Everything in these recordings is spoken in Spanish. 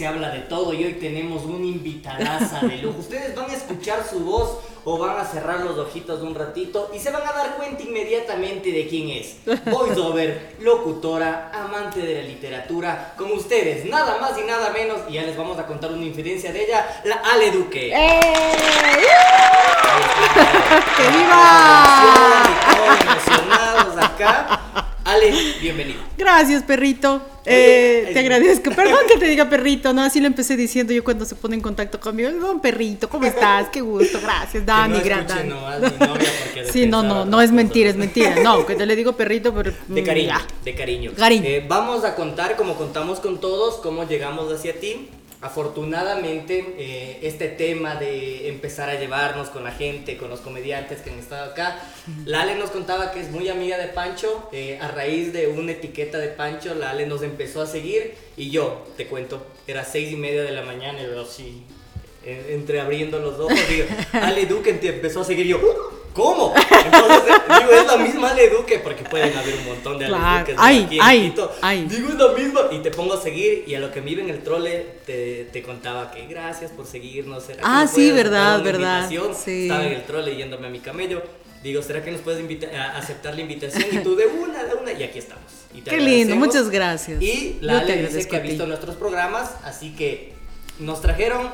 se habla de todo y hoy tenemos una invitadaza de lujo. Ustedes van a escuchar su voz o van a cerrar los ojitos un ratito y se van a dar cuenta inmediatamente de quién es. Voiceover, locutora, amante de la literatura, con ustedes, nada más y nada menos, y ya les vamos a contar una infidencia de ella, la Ale Duque. ¡Eh! ¡Que viva! emocionados acá. Ale, bienvenido. Gracias, perrito. Oye, Eh, te agradezco. Perdón que te diga perrito, ¿no? Así lo empecé diciendo yo cuando se pone en contacto conmigo. Don perrito, ¿cómo estás? Qué gusto, gracias, Dani, no novia porque Sí, no, no, no es mentira, es mentira. No, que te le digo perrito, pero. De mm, cariño, ya. de cariño. Cariño. Eh, vamos a contar, como contamos con todos, cómo llegamos hacia ti. Afortunadamente, eh, este tema de empezar a llevarnos con la gente, con los comediantes que han estado acá, Lale nos contaba que es muy amiga de Pancho. eh, a raíz de una etiqueta de Pancho, Lale nos empezó a seguir. Y yo, te cuento, era seis y media de la mañana y yo así, en- entreabriendo los ojos, digo, Ale Duque te empezó a seguir. Yo, ¿cómo? Entonces, digo, es la misma Ale Duque, porque pueden haber un montón de Claro. Duques Ay, aquí en ay, Quito. ay. Digo, es la misma. Y te pongo a seguir, y a lo que me iba en el trole, te, te contaba que gracias por seguirnos. ¿será que Ah, sí, verdad, verdad, sí. Estaba en el trole yéndome a mi camello. Digo, ¿será que nos puedes aceptar la invitación? Y tú de una, de una, y aquí estamos. Y te Qué lindo, muchas gracias. Y la Ale dice que ha visto nuestros programas, así que nos trajeron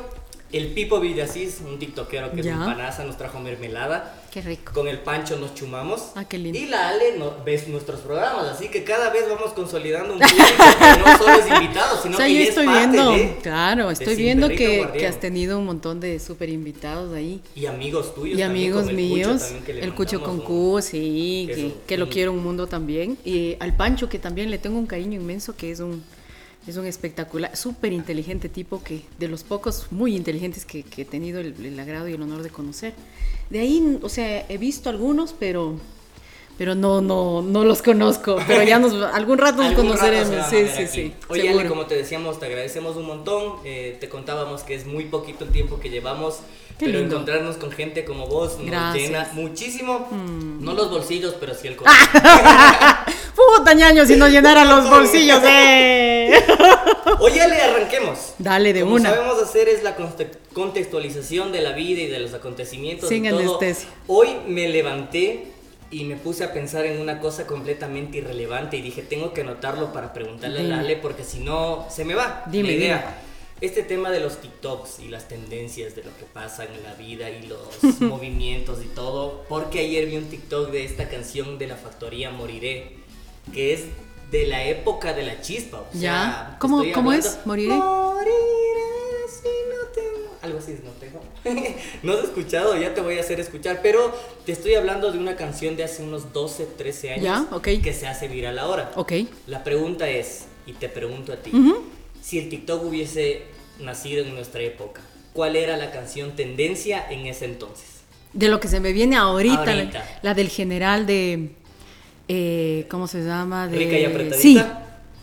el Pipo Villasís, un tiktokero que es un panaza, nos trajo mermelada. Qué rico. Con el Pancho nos chumamos. Ah, qué lindo. Y la Ale no, ves nuestros programas, así que cada vez vamos consolidando un público que no solo es invitado, sino O sea, que yo es estoy parte viendo, de- claro, estoy viendo que, has tenido un montón de súper invitados ahí. Y amigos tuyos Y también, amigos como el Cucho míos, también, el Cucho con un- Q, sí, que es que, un- que lo un- quiero un mundo también. Y al Pancho, que también le tengo un cariño inmenso, que es un, es un espectacular, súper inteligente tipo, que de los pocos muy inteligentes que, que he tenido el, el agrado y el honor de conocer. De ahí, o sea, he visto algunos, pero... Pero no, no, no los conozco. Pero ya nos, algún rato nos Algún rato conoceremos. a Sí, sí, aquí. sí. Oye. Ale, como te decíamos, te agradecemos un montón. eh, te contábamos que es muy poquito el tiempo que llevamos. Qué pero lindo. encontrarnos con gente como vos nos Gracias. Mm. llena muchísimo. No los bolsillos, pero sí el corazón. Ñaño, si nos llenara los bolsillos, eh. Oye, Ale, arranquemos. Dale de Como una. sabemos hacer es la conte- contextualización de la vida y de los acontecimientos. Sin anestesia. Hoy me levanté y me puse a pensar en una cosa completamente irrelevante y dije, tengo que anotarlo para preguntarle Dime. a Ale porque si no, se me va Dime, la idea. Este tema de los TikToks y las tendencias de lo que pasa en la vida y los movimientos y todo, porque ayer vi un TikTok de esta canción de la factoría Moriré, que es de la época de la chispa. o sea, Ya. ¿Cómo- cómo es? ¿Moriré? Moriré si no tengo. Algo así no tengo. no has escuchado, ya te voy a hacer escuchar, pero te estoy hablando de una canción de hace unos 12, 13 años Ya, ok. que se hace viral ahora. Ok. La pregunta es, y te pregunto a ti, si el TikTok hubiese nacido en nuestra época, ¿cuál era la canción tendencia en ese entonces? De lo que se me viene ahorita, la- Ahorita. La, del general de. Eh, ¿Cómo se llama? De, ¿Rica y apretadita? Sí,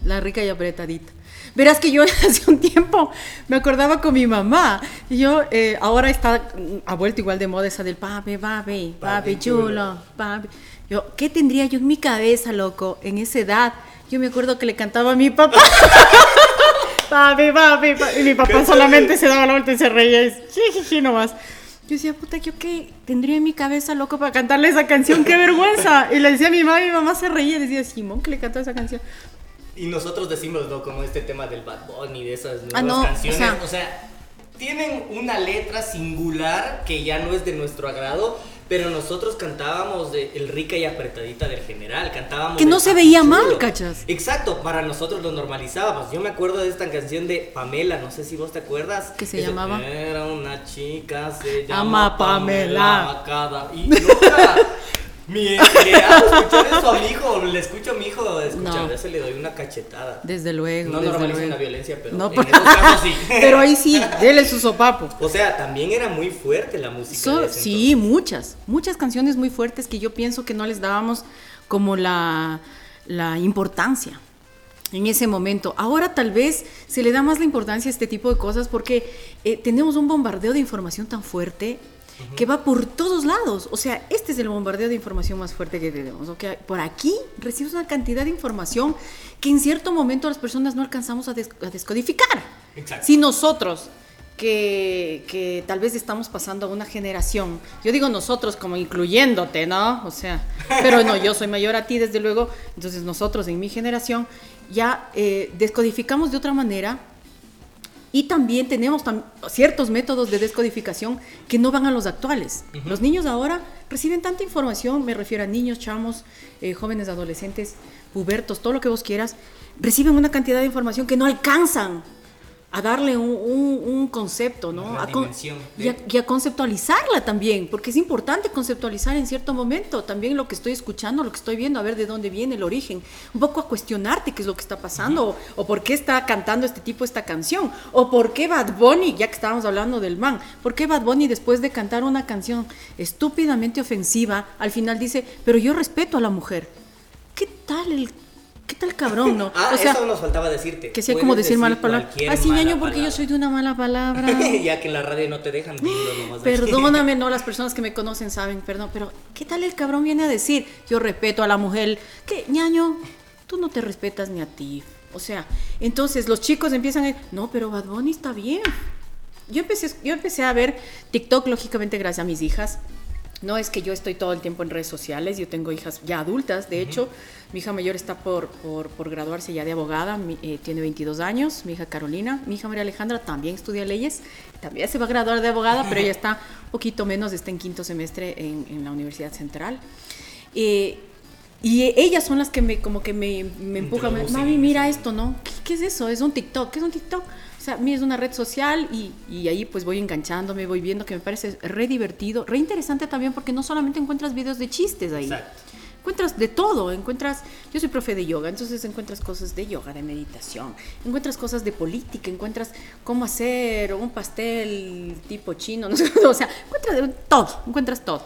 la rica y apretadita. Verás que yo hace un tiempo me acordaba con mi mamá. Y yo, eh, ahora está, mm, ha vuelto igual de moda esa del papi, papi, papi, chulo, papi. Yo, ¿qué tendría yo en mi cabeza, loco, en esa edad? Yo me acuerdo que le cantaba a mi papá. papi, papi, papi. Y mi papá solamente se daba la vuelta y se reía. Y jijiji nomás. Yo decía, puta, ¿yo qué tendría en mi cabeza, loco, para cantarle esa canción? ¡Qué vergüenza! Y le decía a mi mamá y mi mamá se reía y decía, Simón, que le cantó esa canción. Y nosotros decimos, ¿no? Como este tema del Bad Bunny, de esas nuevas Ah, no, o canciones. sea- o sea, tienen una letra singular que ya no es de nuestro agrado, pero nosotros cantábamos de El Rica y Apretadita del General, cantábamos... Que no se veía Chulo. mal, ¿cachas? Exacto, para nosotros lo normalizábamos. Yo me acuerdo de esta canción de Pamela, no sé si vos te acuerdas. ¿Qué se Eso, llamaba? Era una chica, se Ama llama Pamela. Pamela. cada- Y nunca... Mi, escuchar eso a mi hijo, le escucho a mi hijo escuchar No. eso, le doy una cachetada. Desde luego. No desde normalizo luego. la violencia, pero No, en pues- esos casos sí. Pero ahí sí, dele su sopapo. O sea, también era muy fuerte la música. So- de ese sí, muchas, muchas canciones muy fuertes que yo pienso que no les dábamos como la, la importancia en ese momento. Ahora tal vez se le da más la importancia a este tipo de cosas porque eh, tenemos un bombardeo de información tan fuerte que va por todos lados. O sea, este es el bombardeo de información más fuerte que tenemos. ¿okay? Por aquí recibes una cantidad de información que en cierto momento las personas no alcanzamos a, des a descodificar. Exacto. Si nosotros que, que, tal vez estamos pasando a una generación, yo digo nosotros como incluyéndote, ¿no? O sea, pero no, yo soy mayor a ti, desde luego, entonces nosotros en mi generación ya eh, descodificamos de otra manera y también tenemos tam ciertos métodos de descodificación que no van a los actuales. Uh -huh. Los niños ahora reciben tanta información, me refiero a niños, chamos, eh, jóvenes, adolescentes, pubertos, todo lo que vos quieras, reciben una cantidad de información que no alcanzan a darle un, un, un concepto, ¿no? A con, y, a, y, a, conceptualizarla también, porque es importante conceptualizar en cierto momento también lo que estoy escuchando, lo que estoy viendo, a ver de dónde viene el origen, un poco a cuestionarte qué es lo que está pasando, uh -huh. o, o, por qué está cantando este tipo esta canción, o por qué Bad Bunny, ya que estábamos hablando del man, por qué Bad Bunny después de cantar una canción estúpidamente ofensiva, al final dice, pero yo respeto a la mujer. ¿Qué tal el ¿Qué tal cabrón, no? ah, o sea, eso nos faltaba decirte. Que sea como decir, decir malas palabras. Así, ah, ñaño, porque palabra. yo soy de una mala palabra. ya que en la radio no te dejan nomás Perdóname, no, las personas que me conocen saben, perdón, pero ¿qué tal el cabrón viene a decir? Yo respeto a la mujer. ¿Qué, ñaño? Tú no te respetas ni a ti. O sea, entonces los chicos empiezan a no, pero Bad Bunny está bien. Yo empecé, yo empecé a ver TikTok, lógicamente, gracias a mis hijas. No es que yo estoy todo el tiempo en redes sociales, yo tengo hijas ya adultas, de uh -huh. hecho, mi hija mayor está por, por, por graduarse ya de abogada, mi, eh, tiene 22 años, mi hija Carolina, mi hija María Alejandra también estudia leyes, también se va a graduar de abogada, pero ella está un poquito menos, está en quinto semestre en, en la Universidad Central. Eh, y ellas son las que me, como que me, me empujan, mami, mira esto, ¿no? ¿Qué, ¿Qué, es eso? Es un TikTok, ¿qué es un TikTok? O sea, a mí es una red social y, y, ahí pues voy enganchándome, voy viendo que me parece re divertido, re interesante también porque no solamente encuentras videos de chistes ahí. Exacto. Encuentras de todo, encuentras, yo soy profe de yoga, entonces encuentras cosas de yoga, de meditación, encuentras cosas de política, encuentras cómo hacer un pastel tipo chino, no sé, o sea, encuentras todo, encuentras todo.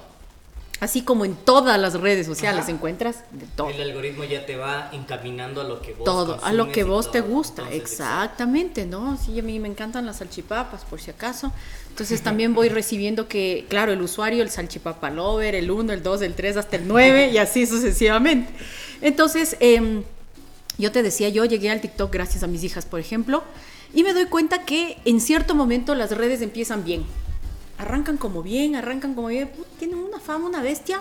Así como en todas las redes sociales Ajá. encuentras de todo. El algoritmo ya te va encaminando a lo que vos Todo, a lo que vos te gusta, Entonces, exactamente, ¿no? Sí, a mí me encantan las salchipapas, por si acaso. Entonces también voy recibiendo que, claro, el usuario, el salchipapa lover, el 1, el 2, el 3, hasta el 9 y así sucesivamente. Entonces, eh, yo te decía, yo llegué al TikTok gracias a mis hijas, por ejemplo, y me doy cuenta que en cierto momento las redes empiezan bien arrancan como bien, arrancan como bien, tienen una fama, una bestia.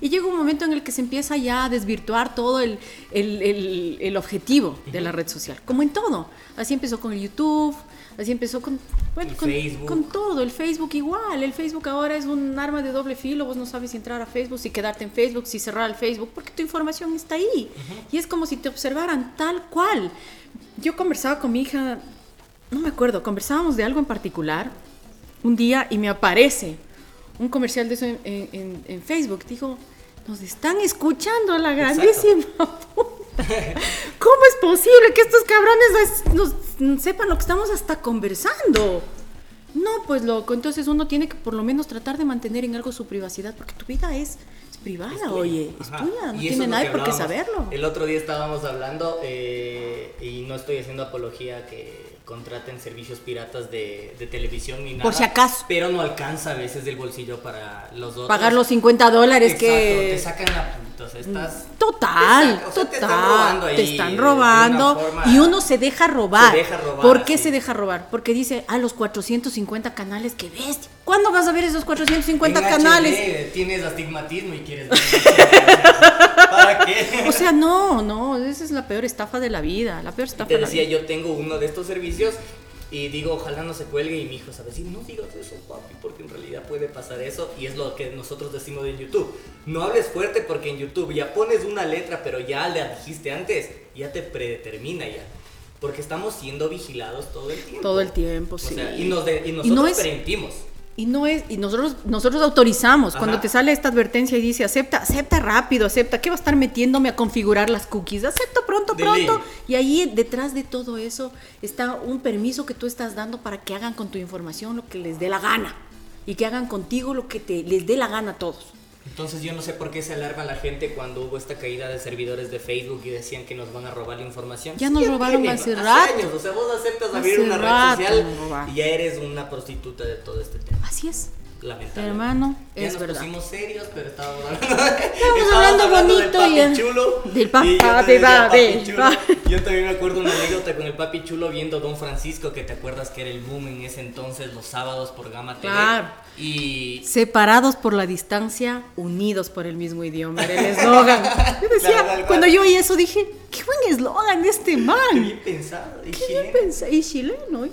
Y llega un momento en el que se empieza ya a desvirtuar todo el, el, el, el objetivo de la red social, como en todo. Así empezó con el YouTube, así empezó con, bueno, con, con, todo, el Facebook igual. El Facebook ahora es un arma de doble filo, vos no sabes si entrar a Facebook, si quedarte en Facebook, si cerrar el Facebook, porque tu información está ahí. Uh -huh. Y es como si te observaran tal cual. Yo conversaba con mi hija, no me acuerdo, conversábamos de algo en particular un día y me aparece un comercial de eso en, en, en Facebook. Digo, nos están escuchando la grandísima puta. ¿Cómo es posible que estos cabrones nos, sepan lo que estamos hasta conversando? No, pues loco, entonces uno tiene que por lo menos tratar de mantener en algo su privacidad, porque tu vida es, es privada, es oye, es tuya, no tiene nadie por qué saberlo. El otro día estábamos hablando, eh, y no estoy haciendo apología que contraten servicios piratas de, de, televisión ni nada. Por si acaso. Pero no alcanza a veces del bolsillo para los otros. Pagar los 50 dólares Exacto, que... te sacan la... Entonces estás... Total, te, o sea, total. Te están robando, ahí te están robando y uno se deja robar. Se deja robar ¿Por qué así. se deja robar? Porque dice, ah, los 450 canales, qué bestia. ¿Cuándo vas a ver esos 450 en canales? HD, tienes astigmatismo y quieres ver. ¿Para qué? O sea, no, no, esa es la peor estafa de la vida, la peor estafa te de la decía, vida. yo tengo uno de estos servicios y digo, ojalá no se cuelgue y mi hijo sabe decir, no digas eso, papi, porque en realidad puede pasar eso y es lo que nosotros decimos en YouTube. No hables fuerte porque en YouTube ya pones una letra, pero ya la dijiste antes, ya te predetermina ya. Porque estamos siendo vigilados todo el tiempo. Todo el tiempo, o sí. Sea, y, nos de, y nosotros y no es... permitimos. Y no es, y nosotros, nosotros autorizamos. Ajá. Cuando te sale esta advertencia y dice acepta, acepta rápido, acepta, ¿qué va a estar metiéndome a configurar las cookies? Acepto pronto, de pronto. Ley. Y ahí detrás de todo eso está un permiso que tú estás dando para que hagan con tu información lo que les dé la gana. Y que hagan contigo lo que te, les dé la gana a todos. Entonces yo no sé por qué se alarma la gente cuando hubo esta caída de servidores de Facebook y decían que nos van a robar la información. Ya nos robaron tiene, hace rato. años, o sea, vos aceptas abrir una red social y ya eres una prostituta de todo este tema. Así es. Lamentable. Hermano, ya es nos verdad. pusimos serios, pero estábamos hablando, Estábamos estábamos hablando del bonito papi y- chulo. del papi, y yo papi, papi, chulo. papi. Yo también me acuerdo una anécdota con el papi chulo viendo Don Francisco, que te acuerdas que era el boom en ese entonces, los sábados por Gama TV. Claro. Y Separados por la distancia, unidos por el mismo idioma. Era el eslogan. Yo decía, Claro, cual. cuando yo oí eso dije, qué buen eslogan este qué man. bien pensado. y Qué chileno. bien pensado. Y chileno. ¿eh?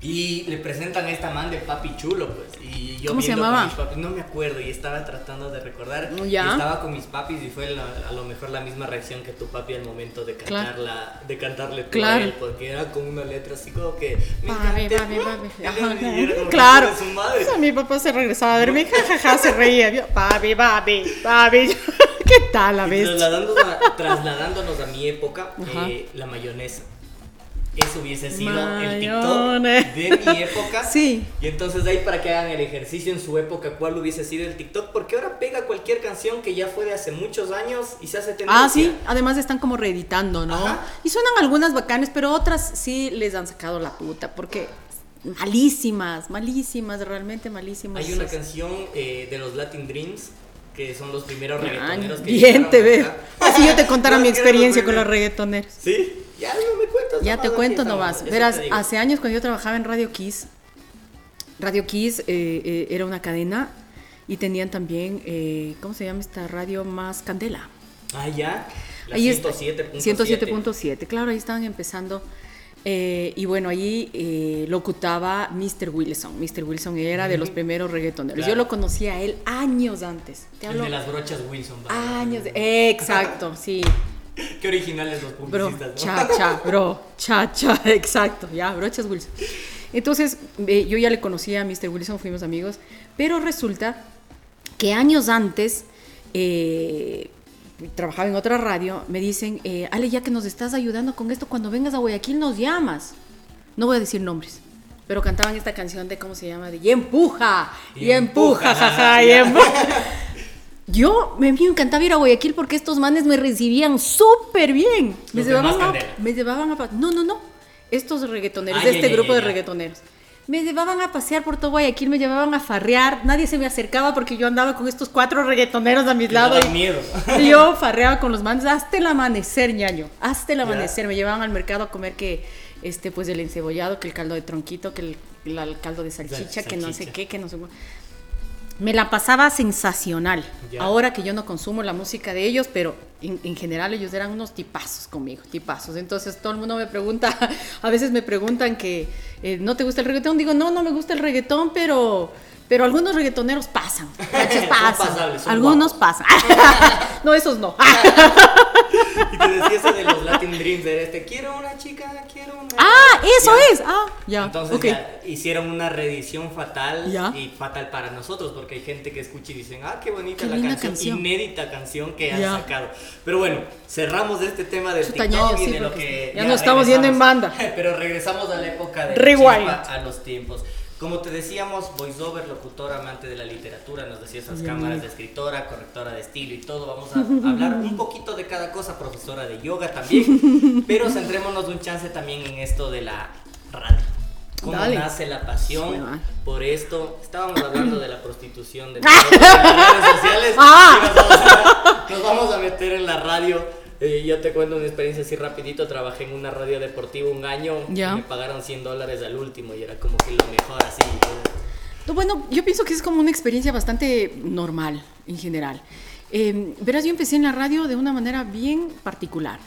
Y le presentan a esta man de papi chulo, pues. Y yo ¿Cómo se llamaba? mis papis, no me acuerdo, y estaba tratando de recordar. Ya. Y estaba con mis papis y fue la- a lo mejor la misma reacción que tu papi al momento de Claro. cantarla, de cantarle tú Claro. a él, porque era con una letra así como que. Me Papi, papi, papi. Claro. su madre. O sea, mi papá se regresaba a verme, jajaja, se reía. Yo, Papi, papi, papi. ¿Qué tal la vez? trasladándonos, a, trasladándonos a mi época, eh, la mayonesa. Eso hubiese sido el TikTok de mi época. Sí. Y entonces de ahí para que hagan el ejercicio en su época, ¿cuál hubiese sido el TikTok? Porque ahora pega cualquier canción que ya fue de hace muchos años y se hace tendencia. Ah, sí, además están como reeditando, ¿no? Ajá. Y suenan algunas bacanes, pero otras sí les han sacado la puta, porque malísimas, malísimas, realmente malísimas. Hay una canción eh, de los Latin Dreams que son los primeros reggaetoneros que Bien te veo. Así yo te contara No, mi experiencia con los reggaetoneros. Sí, ya no me cuentas. Ya te cuento nomás. Verás, hace años cuando yo trabajaba en Radio Kiss, Radio Kiss eh, eh, era una cadena y tenían también, eh, ¿cómo se llama esta radio más candela? Ah, ya. La Ahí está. 107.7. 107.7, claro, ahí estaban empezando. Eh, y bueno, ahí eh, locutaba Mr. Wilson. Mr. Wilson era de los primeros reggaetoneros. Claro. Yo lo conocí a él años antes. Te El de las brochas Wilson. ¿verdad? años. de- exacto, sí. Qué originales los Bro, publicistas, ¿no? cha, cha, bro, cha, cha, exacto, ya, brochas Wilson. Entonces, eh, yo ya le conocía a Mr. Wilson, fuimos amigos, pero resulta que años antes, eh, trabajaba en otra radio, me dicen, eh, Ale, ya que nos estás ayudando con esto, cuando vengas a Guayaquil nos llamas. No voy a decir nombres, pero cantaban esta canción de, ¿cómo se llama? De, y empuja, y, Y empuja, empuja, jaja, y empuja. Yo me, encantaba ir a Guayaquil porque estos manes me recibían súper bien. Me llevaban, a, me llevaban a... No, no, no. Estos reggaetoneros, de ya, este grupo de reggaetoneros. Me llevaban a pasear por todo Guayaquil, me llevaban a farrear. Nadie se me acercaba porque yo andaba con estos cuatro reggaetoneros a mis lados. Y, miedo. y yo farreaba con los manes hasta el amanecer, ñaño. Hasta el amanecer. Me llevaban al mercado a comer que, este, pues el encebollado, que el caldo de tronquito, que el, caldo de salchicha, que no sé salchicha. qué, que no sé cuál. Me la pasaba sensacional. Ahora que yo no consumo la música de ellos, pero en, en general ellos eran unos tipazos conmigo, tipazos. Entonces todo el mundo me pregunta, a veces me preguntan que eh, no te gusta el reggaetón. Digo, no, no me gusta el reggaetón, pero, pero algunos reggaetoneros pasan. pasan. pasables, algunos pasan. no, esos no. Y te decía eso de los Latin Dreams, de este, quiero una chica, quiero una... ah, eso Ya. es. Ah, ya. Entonces ok. ya hicieron una reedición fatal Ya. y fatal para nosotros porque hay gente que escucha y dicen, ah, qué bonita Qué la canción, canción. inédita canción que han Ya. sacado. Pero bueno, cerramos este tema del Chuta, TikTok ñaño, y sí, de lo que... ya nos estamos yendo en banda. Pero regresamos a la época de Rewind. chispa, a los tiempos. Como te decíamos, voiceover, locutora, amante de la literatura, nos decía esas cámaras de escritora, correctora de estilo y todo. Vamos a hablar un poquito de cada cosa, profesora de yoga también, pero centrémonos un chance también en esto de la radio. ¿Cómo Dale. nace la pasión por esto? Estábamos hablando de la prostitución de las redes sociales Ah. y nos vamos, a, nos vamos a meter en la radio. Eh, yo te cuento una experiencia así rapidito. Trabajé en una radio deportiva un año Ya. y me pagaron 100 dólares al último y era como que lo mejor así. No, Bueno, yo pienso que es como una experiencia bastante normal en general. Eh, verás, yo empecé en la radio de una manera bien particular.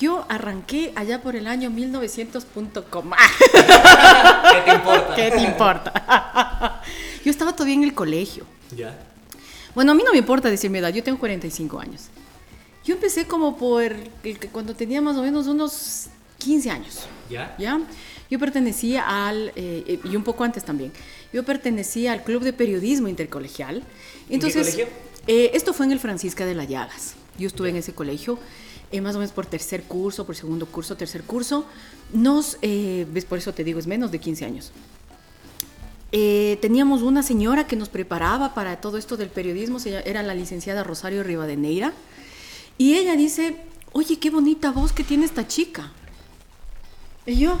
Yo arranqué allá por el año 1900.com. ¿Qué te importa? ¿Qué te importa? yo estaba todavía en el colegio. Ya. Bueno, a mí no me importa decir mi edad, yo tengo 45 años. Yo empecé como por cuando tenía más o menos unos 15 años. ¿Ya? ¿ya? Yo pertenecía al, eh, y un poco antes también, yo pertenecía al Club de Periodismo Intercolegial. Entonces, colegio? eh, esto fue en el Francisca de la Llagas. Yo estuve en ese colegio, eh, más o menos por tercer curso, por segundo curso, tercer curso. Nos, eh, ves, por eso te digo, es menos de 15 años. Eh, teníamos una señora que nos preparaba para todo esto del periodismo, era la licenciada Rosario Rivadeneira, y ella dice, oye, qué bonita voz que tiene esta chica. Y yo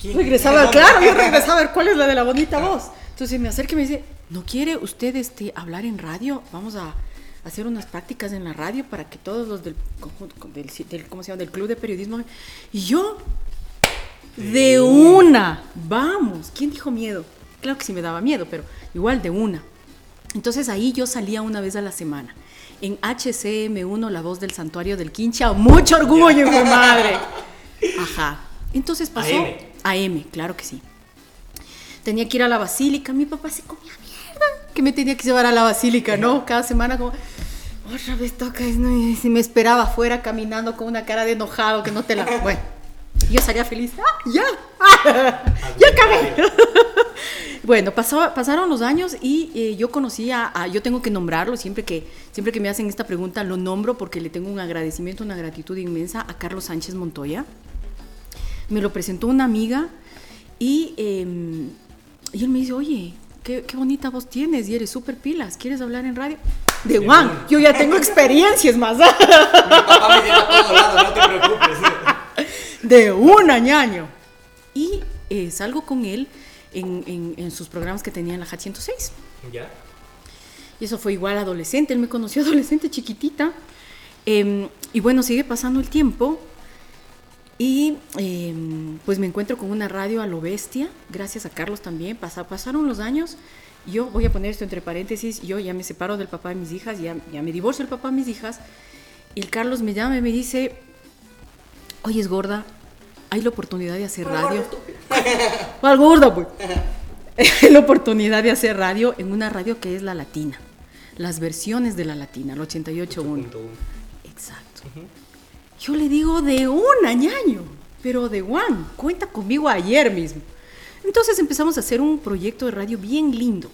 ¿Quién? regresaba, claro, yo regresaba a ver cuál es la de la bonita voz. Entonces me acerca y me dice, ¿no quiere usted este, hablar en radio? Vamos a hacer unas prácticas en la radio para que todos los del, del, del- ¿cómo se llama? del club de periodismo... Y yo, de una, vamos. ¿Quién dijo miedo? Claro que sí me daba miedo, pero igual de una. Entonces ahí yo salía una vez a la semana. En HCM1, La Voz del Santuario del Quincha. ¡Mucho orgullo, de madre! Ajá. Entonces pasó... AM. AM, claro que sí. Tenía que ir a la basílica. Mi papá se comía mierda. Que me tenía que llevar a la basílica, ¿no? Cada semana como... Otra vez toca, y me esperaba afuera caminando con una cara de enojado que no te la... Bueno, yo salía feliz. ¡Ah, ya! ¡Ah, ¡Ya acabé! Bueno, pasó- pasaron los años y eh, yo conocía, a, yo tengo que nombrarlo, siempre que, siempre que me hacen esta pregunta lo nombro porque le tengo un agradecimiento, una gratitud inmensa a Carlos Sánchez Montoya. Me lo presentó una amiga y, eh, y él me dice, oye, qué, qué bonita voz tienes y eres súper pilas, ¿quieres hablar en radio? De Juan, yo ya tengo experiencias más. Mi papá me lleva a todos lados, no te preocupes. De un añaño. Y eh, salgo con él en, en- en sus programas que tenía en la JAT 106. ¿Ya? Y eso fue igual adolescente, él me conoció adolescente, chiquitita. Em, y bueno, sigue pasando el tiempo. Y em, pues me encuentro con una radio a lo bestia, gracias a Carlos también. Pasa- pasaron los años. Yo voy a poner esto entre paréntesis. Yo ya me separo del papá de mis hijas, ya, ya me divorcio del papá de mis hijas. Y el Carlos me llama y me dice: Oye, es gorda, hay la oportunidad de hacer radio. ¿Cuál gorda, pues? la oportunidad de hacer radio en una radio que es la latina. Las versiones de la latina, el 88.1. Punto uno. Exacto. Yo le digo de un añaño, pero de Juan, cuenta conmigo ayer mismo. Entonces empezamos a hacer un proyecto de radio bien lindo.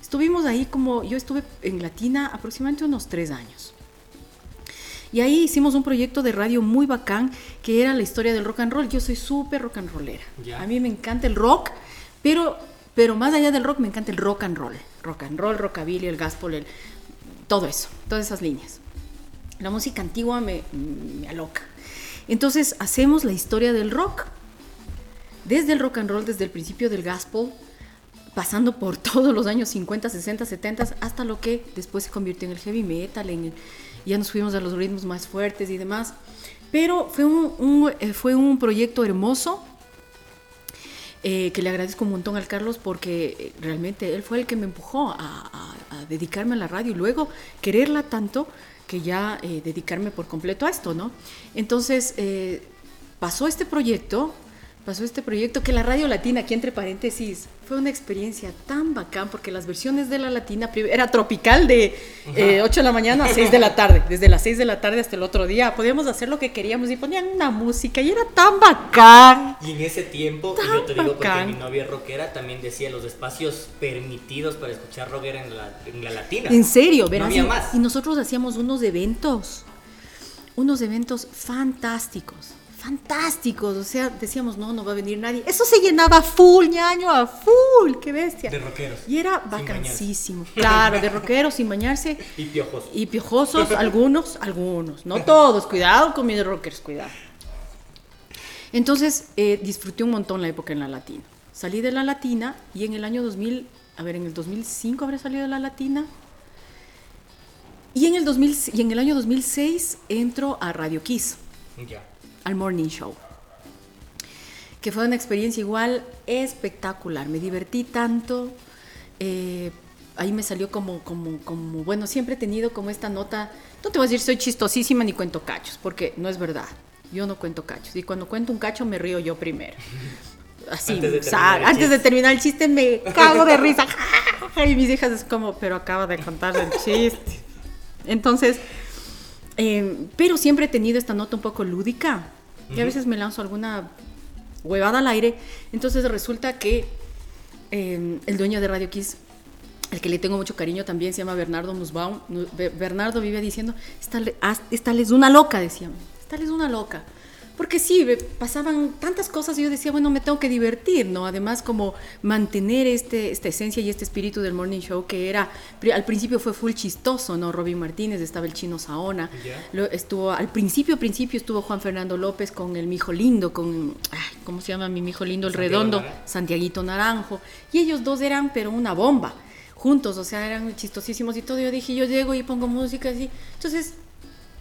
Estuvimos ahí como, yo estuve en Latina aproximadamente unos tres años. Y ahí hicimos un proyecto de radio muy bacán que era la historia del rock and roll. Yo soy súper rock and rollera. Ya. A mí me encanta el rock, pero, pero más allá del rock me encanta el rock and roll. Rock and roll, rockabilly, el gospel, el, todo eso, todas esas líneas. La música antigua me, me aloca. Entonces hacemos la historia del rock. Desde el rock and roll, desde el principio del gospel, pasando por todos los años 50, 60, 70, hasta lo que después se convirtió en el heavy metal, en el- ya nos fuimos a los ritmos más fuertes y demás. Pero fue un, eh, fue un proyecto hermoso eh, que le agradezco un montón al Carlos porque eh, realmente él fue el que me empujó a, dedicarme a la radio y luego quererla tanto que ya dedicarme por completo a esto, ¿no? Entonces pasó este proyecto, pasó este proyecto que la radio latina, aquí entre paréntesis, fue una experiencia tan bacán porque las versiones de la latina era tropical de eh, 8 de la mañana a 6 de la tarde, desde las 6 de la tarde hasta el otro día, podíamos hacer lo que queríamos y ponían una música y era tan bacán. Y en ese tiempo, y yo te digo porque mi novia rockera, también decía los espacios permitidos para escuchar rock era en la, en la latina. En serio, No verás. más. Y nosotros hacíamos unos eventos, unos eventos fantásticos, fantásticos. O sea, decíamos, no, no va a venir nadie. Eso se llenaba full, ñaño, a full, qué bestia. De rockeros. Y era vacancísimo. Claro, de rockeros sin bañarse. Y piojos. Y piojosos, algunos, algunos. No todos, cuidado con mis rockers, cuidado. Entonces, eh, disfruté un montón la época en la latina. Salí de la latina y en el año 2000, a ver, en el 2005 habré salido de la latina. Y en el, 2000, y en el año 2006 entro a Radio Kiss, Ya. Al Morning Show. Que fue una experiencia igual espectacular. Me divertí tanto. eh, ahí me salió como, como, como, bueno, siempre he tenido como esta nota. No te voy a decir soy chistosísima ni cuento cachos, porque no es verdad. Yo no cuento cachos. Y cuando cuento un cacho me río yo primero. Así, Antes de o sea, terminar el antes de chiste. terminar el chiste me cago de risa. Y mis hijas es como, pero acaba de contar el chiste. Entonces, eh, pero siempre he tenido esta nota un poco lúdica. Y a veces me lanzo alguna huevada al aire. Entonces resulta que eh, el dueño de Radio Kiss, al que le tengo mucho cariño también, se llama Bernardo Nussbaum. Be- Bernardo vive diciendo, esta, le- esta es una loca, decíamos. Esta es una loca. Porque sí, pasaban tantas cosas y yo decía, bueno, me tengo que divertir, ¿no? Además, como mantener este, esta esencia y este espíritu del morning show que era, al principio fue full chistoso, ¿no? Robin Martínez, estaba el chino Saona. Lo- estuvo, al principio, principio estuvo Juan Fernando López con el mijo lindo, con, ay, ¿cómo se llama mi mijo lindo? El Santiago redondo, Naranjo. Santiaguito Naranjo. Y ellos dos eran, pero una bomba. juntos, o sea, eran chistosísimos y todo. Yo dije, yo llego y pongo música así. Entonces,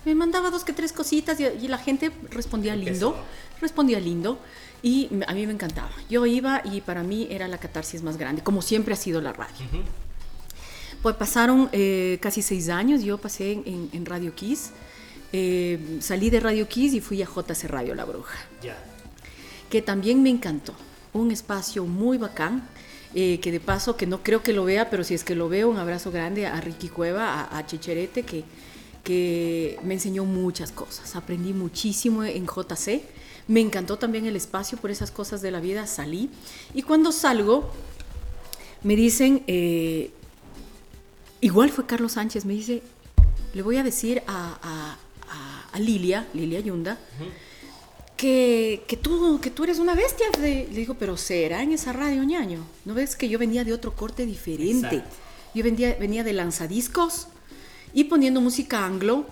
me mandaba dos que tres cositas y, y la gente respondía lindo, respondía lindo y a mí me encantaba. Yo iba y para mí era la catarsis más grande, como siempre ha sido la radio. Ujú. Pues pasaron eh, casi seis años, yo pasé en, en- Radio Kiss, eh, salí de Radio Kiss y fui a JC Radio La Bruja Ya. que también me encantó. Un espacio muy bacán, eh, que de paso, que no creo que lo vea, pero si es que lo veo, un abrazo grande a Ricky Cueva, a, a Chicherete, que, que me enseñó muchas cosas. Aprendí muchísimo en JC. Me encantó también el espacio por esas cosas de la vida. Salí. Y cuando salgo, me dicen, eh, igual fue Carlos Sánchez, me dice, le voy a decir a, a- a- a Lilia, Lilia Yunda, que, que, tú, que tú eres una bestia. Le digo, pero será en esa radio, ñaño. ¿No ves que yo venía de otro corte diferente? Exacto. Yo venía, venía de lanzadiscos y poniendo música anglo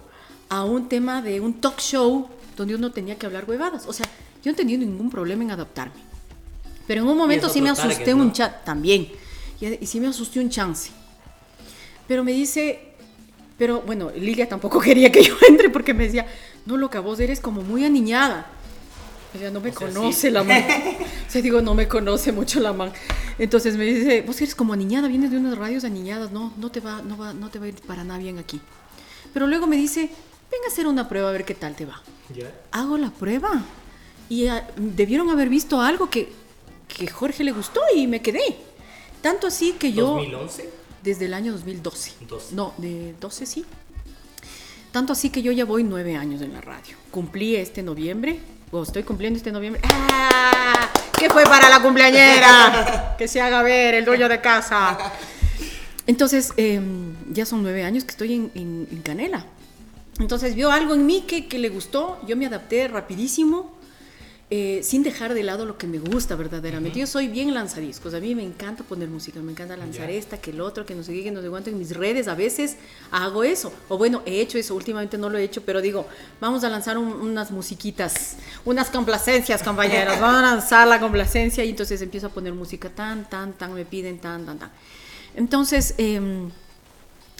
a un tema de un talk show donde uno tenía que hablar huevadas. O sea, yo no tenía ningún problema en adaptarme. Pero en un momento sí me asusté target, un ¿no? chat también. Y, y sí me asusté un chance. Pero me dice, pero bueno, Lilia tampoco quería que yo entre porque me decía, no, loca, vos eres como muy aniñada. O sea, no me O sea, conoce sí. la man. O sea, digo, no me conoce mucho la man. Entonces me dice, vos eres como aniñada, vienes de unas radios aniñadas, no, no te va, no va, no te va a ir para nada bien aquí. Pero luego me dice, venga a hacer una prueba a ver qué tal te va. Ya. Hago la prueba. Y ah, debieron haber visto algo que, que Jorge le gustó y me quedé. Tanto así que yo... 2011. Desde el año 2012. 12. No, de 12 sí. Tanto así que yo ya voy nueve años en la radio. Cumplí este noviembre, o estoy cumpliendo este noviembre. ¡Ah! ¿Qué fue para la cumpleañera? que se haga ver el dueño de casa. Entonces, eh, ya son nueve años que estoy en, en- en Canela. Entonces vio algo en mí que, que le gustó, yo me adapté rapidísimo, eh, sin dejar de lado lo que me gusta verdaderamente. Yo soy bien lanzadiscos, a mí me encanta poner música, me encanta lanzar esta, que el otro, que no sé qué, que no sé cuánto. En mis redes a veces hago eso, o bueno, he hecho eso, últimamente no lo he hecho, pero digo, vamos a lanzar un- unas musiquitas, unas complacencias, compañeros, vamos a lanzar la complacencia y entonces empiezo a poner música tan, tan, tan, me piden tan, tan, tan. Entonces, em,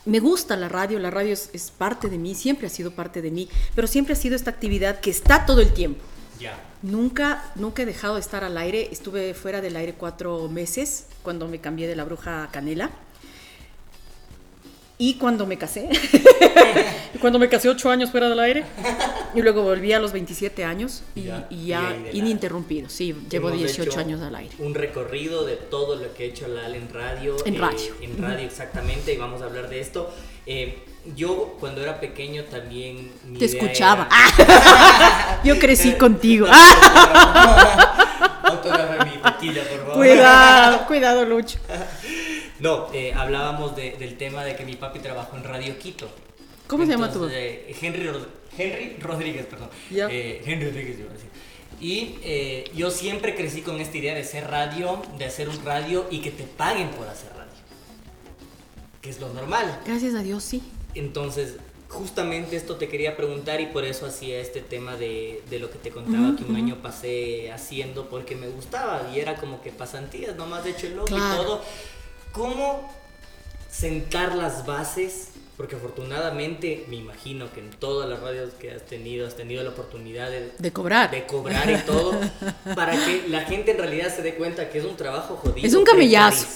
me gusta la radio, la radio es, es parte de mí, siempre ha sido parte de mí, pero siempre ha sido esta actividad que está todo el tiempo. Ya. Nunca, nunca he dejado de estar al aire. Estuve fuera del aire cuatro meses cuando me cambié de la bruja a Canela. Y cuando me casé. Cuando me casé ocho años fuera del aire. Y luego volví a los 27 años y Ya. y ya la- ininterrumpido. Sí, llevo Hemos 18 hecho años al aire. Un recorrido de todo lo que ha hecho Lal en radio. En eh, radio. En radio, exactamente, y vamos a hablar de esto. Eh, yo, cuando era pequeño, también. mi Te escuchaba. era- Yo crecí contigo. Autógrafa mi tequila, por favor. Cuidado, cuidado, Lucho. No, eh, hablábamos de- del tema de que mi papi trabajó en Radio Quito. ¿Cómo se llama tu Entonces, eh, Henry, Rod- Henry Rodríguez, perdón. Eh, Henry Rodríguez, yo iba a decir. Y eh, yo siempre crecí con esta idea de ser radio, de hacer un radio y que te paguen por hacer radio. Que es lo normal. Gracias a Dios, sí. Entonces, justamente esto te quería preguntar y por eso hacía este tema de, de lo que te contaba que un año pasé haciendo porque me gustaba y era como que pasantías, nomás de hecho el logo Claro. y todo. ¿Cómo sentar las bases? Porque afortunadamente me imagino que en todas las radios que has tenido, has tenido la oportunidad de, De cobrar. de cobrar y todo, para que la gente en realidad se dé cuenta que es un trabajo jodido. Es un camellazo.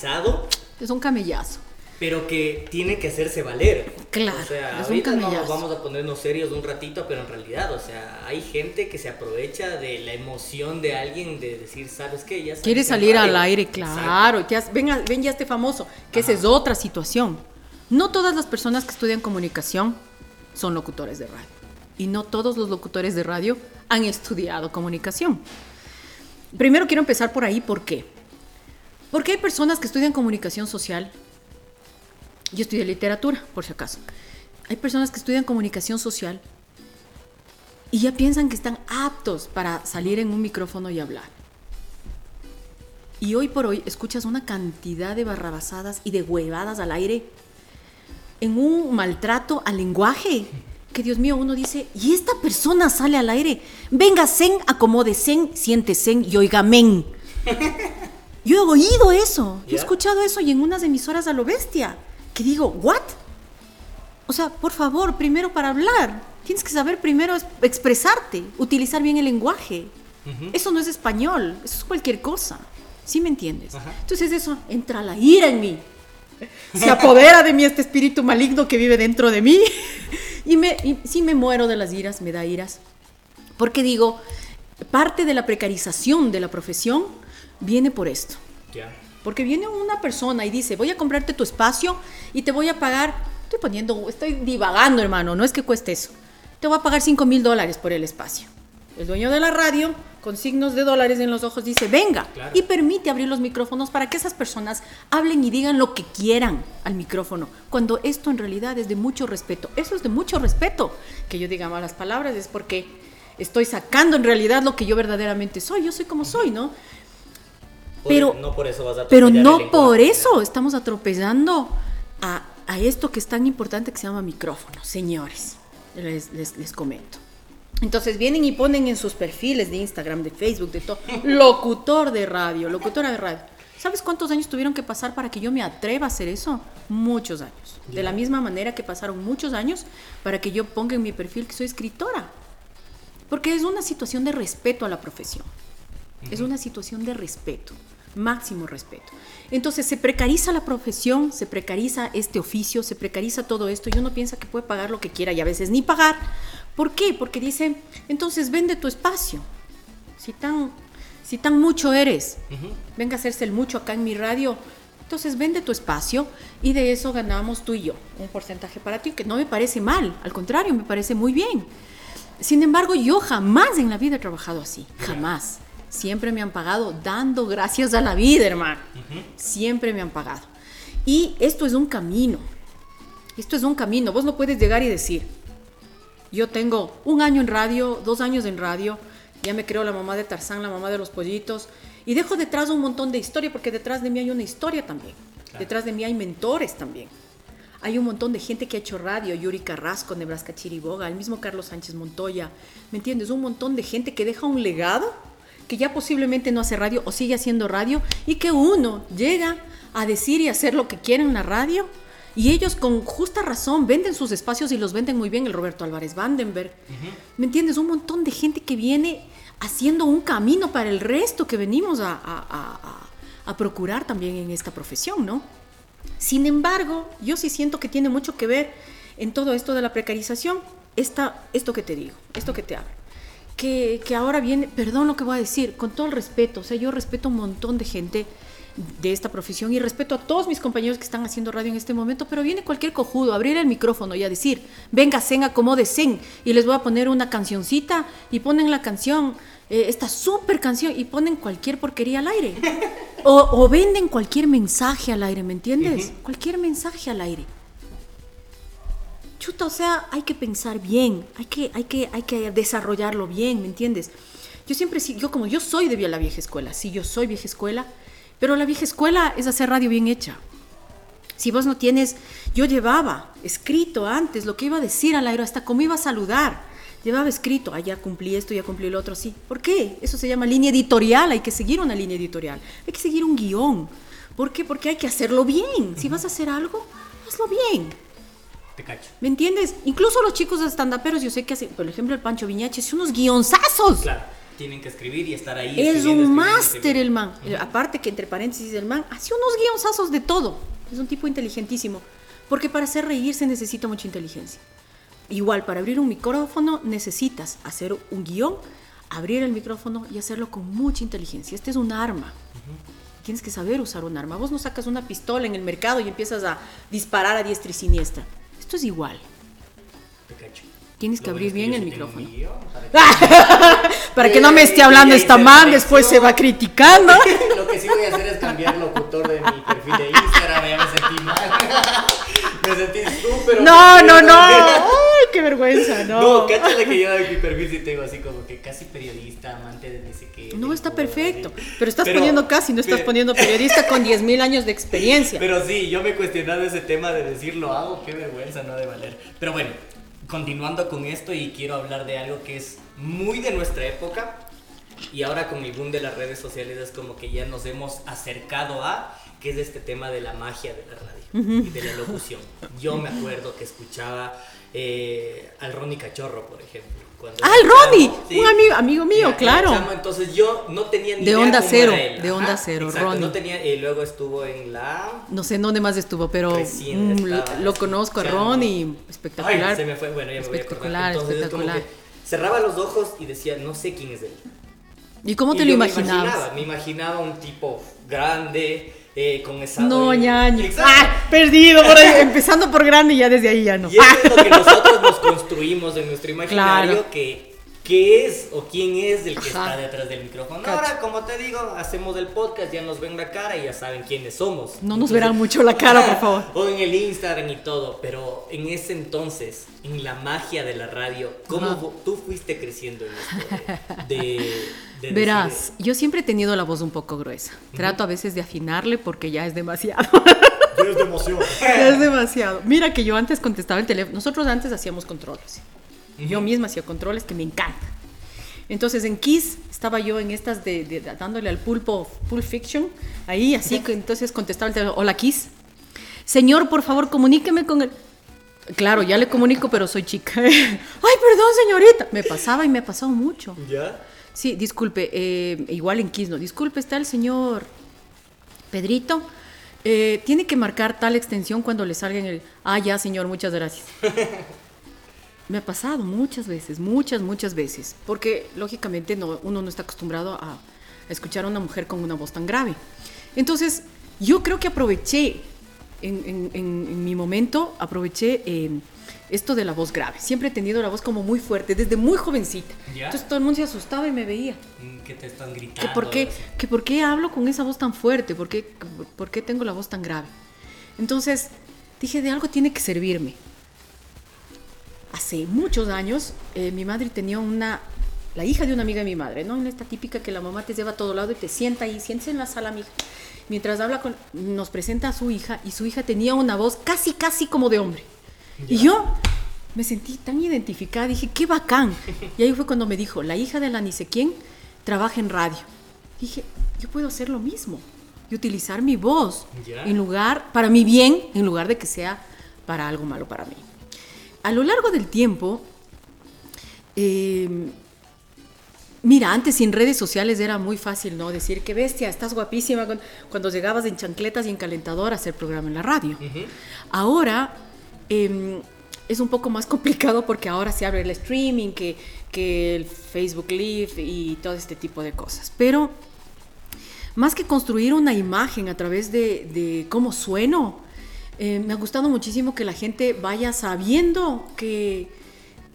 Es un camellazo. Pero que tiene que hacerse valer. Claro, O sea, ahorita no camellazo. vamos a ponernos serios un ratito, pero en realidad, o sea, hay gente que se aprovecha de la emoción de alguien de decir, ¿sabes qué? Ya Quiere salir al radio". aire, claro. Ya, ven, ven ya este famoso, que esa es otra situación. No todas las personas que estudian comunicación son locutores de radio. Y no todos los locutores de radio han estudiado comunicación. Primero quiero empezar por ahí, ¿por qué? Porque hay personas que estudian comunicación social. Yo estudié literatura, por si acaso. Hay personas que estudian comunicación social y ya piensan que están aptos para salir en un micrófono y hablar. Y hoy por hoy escuchas una cantidad de barrabasadas y de huevadas al aire en un maltrato al lenguaje. Que Dios mío, uno dice, y esta persona sale al aire. Venga, zen, siente zen y oiga men. Yo he oído eso, yo he escuchado eso y en unas emisoras a lo bestia, que digo, ¿what? O sea, por favor, primero para hablar, tienes que saber primero es- expresarte, utilizar bien el lenguaje. Ujú. Eso no es español, eso es cualquier cosa. ¿Sí me entiendes? Ajá. Entonces eso, entra la ira en mí. Se apodera de mí este espíritu maligno que vive dentro de mí. Y, me, y sí me muero de las iras, me da iras. Porque digo, parte de la precarización de la profesión viene por esto. Ya. Porque viene una persona y dice, voy a comprarte tu espacio y te voy a pagar, estoy poniendo, estoy divagando hermano, no es que cueste eso, te voy a pagar 5 mil dólares por el espacio. El dueño de la radio, con signos de dólares en los ojos, dice, venga, Claro. y permite abrir los micrófonos para que esas personas hablen y digan lo que quieran al micrófono, cuando esto en realidad es de mucho respeto. Eso es de mucho respeto. Que yo diga malas palabras es porque estoy sacando en realidad lo que yo verdaderamente soy. Yo soy como soy, ¿no? Pero- no por eso vas a Pero atropellar el no lenguaje, por ¿no? eso estamos atropellando a, a esto que es tan importante que se llama micrófono, señores. Les, les, les comento. Entonces vienen y ponen en sus perfiles de Instagram, de Facebook, de todo, locutor de radio, locutora de radio. ¿Sabes cuántos años tuvieron que pasar para que yo me atreva a hacer eso? Muchos años. De la misma manera que pasaron muchos años para que yo ponga en mi perfil que soy escritora. Porque es una situación de respeto a la profesión. Es una situación de respeto, máximo respeto. Entonces se precariza la profesión, se precariza este oficio, se precariza todo esto y uno piensa que puede pagar lo que quiera y a veces ni pagar. ¿Por qué? Porque dice, entonces vende tu espacio. Si tan, si tan mucho eres, venga a hacerse el mucho acá en mi radio. Entonces vende tu espacio y de eso ganamos tú y yo un porcentaje para ti, que no me parece mal, al contrario, me parece muy bien. Sin embargo, yo jamás en la vida he trabajado así, jamás. Siempre me han pagado dando gracias a la vida, hermano. Siempre me han pagado. Y esto es un camino. Esto es un camino. Vos no puedes llegar y decir, yo tengo un año en radio, dos años en radio, ya me creo la mamá de Tarzán, la mamá de los pollitos, y dejo detrás un montón de historia, porque detrás de mí hay una historia también. Claro. Detrás de mí hay mentores también. Hay un montón de gente que ha hecho radio, Yuri Carrasco, Nebraska Chiriboga, el mismo Carlos Sánchez Montoya, ¿me entiendes? Un montón de gente que deja un legado, que ya posiblemente no hace radio o sigue haciendo radio, y que uno llega a decir y hacer lo que quiere en la radio, y ellos con justa razón venden sus espacios y los venden muy bien, el Roberto Álvarez Vandenberg, ¿me entiendes? Un montón de gente que viene haciendo un camino para el resto que venimos a, a- a- a- a procurar también en esta profesión, ¿no? Sin embargo, yo sí siento que tiene mucho que ver en todo esto de la precarización, esta, esto que te digo, esto que te hablo. Que, que ahora viene, perdón lo que voy a decir, con todo el respeto, o sea, yo respeto a un montón de gente de esta profesión y respeto a todos mis compañeros que están haciendo radio en este momento, pero viene cualquier cojudo a abrir el micrófono y a decir, venga, sen, acomódesen, y les voy a poner una cancioncita, y ponen la canción, eh, esta súper canción, y ponen cualquier porquería al aire. O, o venden cualquier mensaje al aire, ¿me entiendes? Cualquier mensaje al aire. Chuta, o sea, hay que pensar bien, hay que, hay que, hay que desarrollarlo bien, ¿me entiendes? Yo siempre, yo como yo soy de la vieja escuela, sí, yo soy vieja escuela, pero la vieja escuela es hacer radio bien hecha. Si vos no tienes, yo llevaba escrito antes lo que iba a decir al aire, hasta cómo iba a saludar. Llevaba escrito, ah, ya cumplí esto, ya cumplí lo otro, sí. ¿Por qué? Eso se llama línea editorial, hay que seguir una línea editorial, hay que seguir un guion. ¿Por qué? Porque hay que hacerlo bien. Si vas a hacer algo, hazlo bien. Te cacho. ¿Me entiendes? Incluso los chicos de stand-uperos, yo sé que hacen, por ejemplo, el Pancho Viñache, hace unos guionzazos. Claro, tienen que escribir y estar ahí. Es un máster el man. Eh, Aparte que entre paréntesis el man hace unos guionzazos de todo. Es un tipo inteligentísimo. Porque para hacer reír se necesita mucha inteligencia. Igual, para abrir un micrófono necesitas hacer un guion, abrir el micrófono y hacerlo con mucha inteligencia. Este es un arma. Tienes que saber usar un arma. Vos no sacas una pistola en el mercado y empiezas a disparar a diestra y siniestra. Esto es igual. Tienes que abrir bien el micrófono. para que- no me esté hablando esta man, después se va criticando. Lo que sí voy a hacer es cambiar locutor de mi perfil de Instagram. Ya me sentí mal. me sentí súper. No, no, no. Qué vergüenza, no. No, cáchale que yo en mi perfil sí tengo así como que casi periodista, amante de dice que. No, está perfecto. así. Pero estás Pero- poniendo casi, no estás pe- poniendo periodista con 10.000 años de experiencia. Pero sí, yo me he cuestionado ese tema de decir lo hago, qué vergüenza, no de valer. Pero bueno, continuando con esto y quiero hablar de algo que es muy de nuestra época, Y ahora con el boom de las redes sociales es como que ya nos hemos acercado a que es este tema de la magia de la radio y de la locución. Yo me acuerdo que escuchaba eh, al Ronnie Cachorro, por ejemplo. ah, el Ronnie, un amigo, amigo mío, claro. entonces yo no tenía ni de idea onda cómo cero, era él. de onda cero, exacto, Ronnie. No tenía, y luego estuvo en la. No sé en dónde más estuvo, pero mm, lo, estaba lo conozco a. Ronnie, espectacular. Ay, se me fue, bueno, ya me voy a acordar. Entonces, como espectacular. que cerraba los ojos y decía, no sé quién es él. ¿Y cómo te Y lo me imaginabas? imaginaba, me imaginaba un tipo grande, eh, con esa. No, ñaño. Ah, perdido por ahí. Empezando por grande y ya desde ahí ya no. Y eso es lo que nosotros nos construimos en nuestro imaginario, Claro. que qué es o quién es el que Ajá. está detrás del micrófono. Cacho. Ahora, como te digo, hacemos el podcast, ya nos ven la cara y ya saben quiénes somos. No nos verán mucho la cara, por favor. O en el Instagram y todo, pero en ese entonces, en la magia de la radio, ¿cómo Ajá. tú fuiste creciendo en esto de, de- de Verás, yo siempre he tenido la voz un poco gruesa. Trato a veces de afinarle porque ya es demasiado. decir- de emoción. Ya es demasiado. Mira que yo antes contestaba el teléfono. Nosotros antes hacíamos controles. Yo misma hacía controles que me encanta. Entonces en Kiss estaba yo en estas de, de- dándole al pulpo, Pulp Fiction, ahí así, que entonces contestaba el teléfono, hola Kiss. Señor, por favor, comuníqueme con el... Claro, ya le comunico, pero soy chica. Ay, perdón, señorita. Me pasaba y me ha pasado mucho. ¿Ya? Sí, disculpe, eh, igual en Kiss, no. Disculpe, está el señor Pedrito. Eh, tiene que marcar tal extensión cuando le salga en el. Ah, ya, señor, muchas gracias. Me ha pasado muchas veces, muchas, muchas veces. Porque, lógicamente, no, uno no está acostumbrado a, a escuchar a una mujer con una voz tan grave. Entonces, yo creo que aproveché, en, en- en- mi momento, aproveché eh, esto de la voz grave. Siempre he tenido la voz como muy fuerte, desde muy jovencita. Ya. Entonces todo el mundo se asustaba y me veía. Mm, Que te están gritando. ¿Que por, qué, que por qué hablo con esa voz tan fuerte? ¿Por qué, ¿Por qué tengo la voz tan grave? Entonces dije, de algo tiene que servirme. Hace muchos años, eh, mi madre tenía una, la hija de una amiga de mi madre, ¿no? En esta típica que la mamá te lleva a todo lado y te sienta ahí, siéntese en la sala, mija. Mientras habla con, nos presenta a su hija y su hija tenía una voz casi, casi como de hombre. Y yo me sentí tan identificada, dije, qué bacán. Y ahí fue cuando me dijo, la hija de la ni sé quién trabaja en radio. Dije, yo puedo hacer lo mismo y utilizar mi voz Ya. en lugar, para mi bien, en lugar de que sea para algo malo para mí. A lo largo del tiempo, eh, Mira, antes sin redes sociales era muy fácil, ¿no? Decir que bestia, estás guapísima cuando, cuando llegabas en chancletas y en calentador a hacer programa en la radio. Ahora em, es un poco más complicado porque ahora se abre el streaming, que, que el Facebook Live y todo este tipo de cosas. Pero más que construir una imagen a través de, de cómo sueno, eh, me ha gustado muchísimo que la gente vaya sabiendo que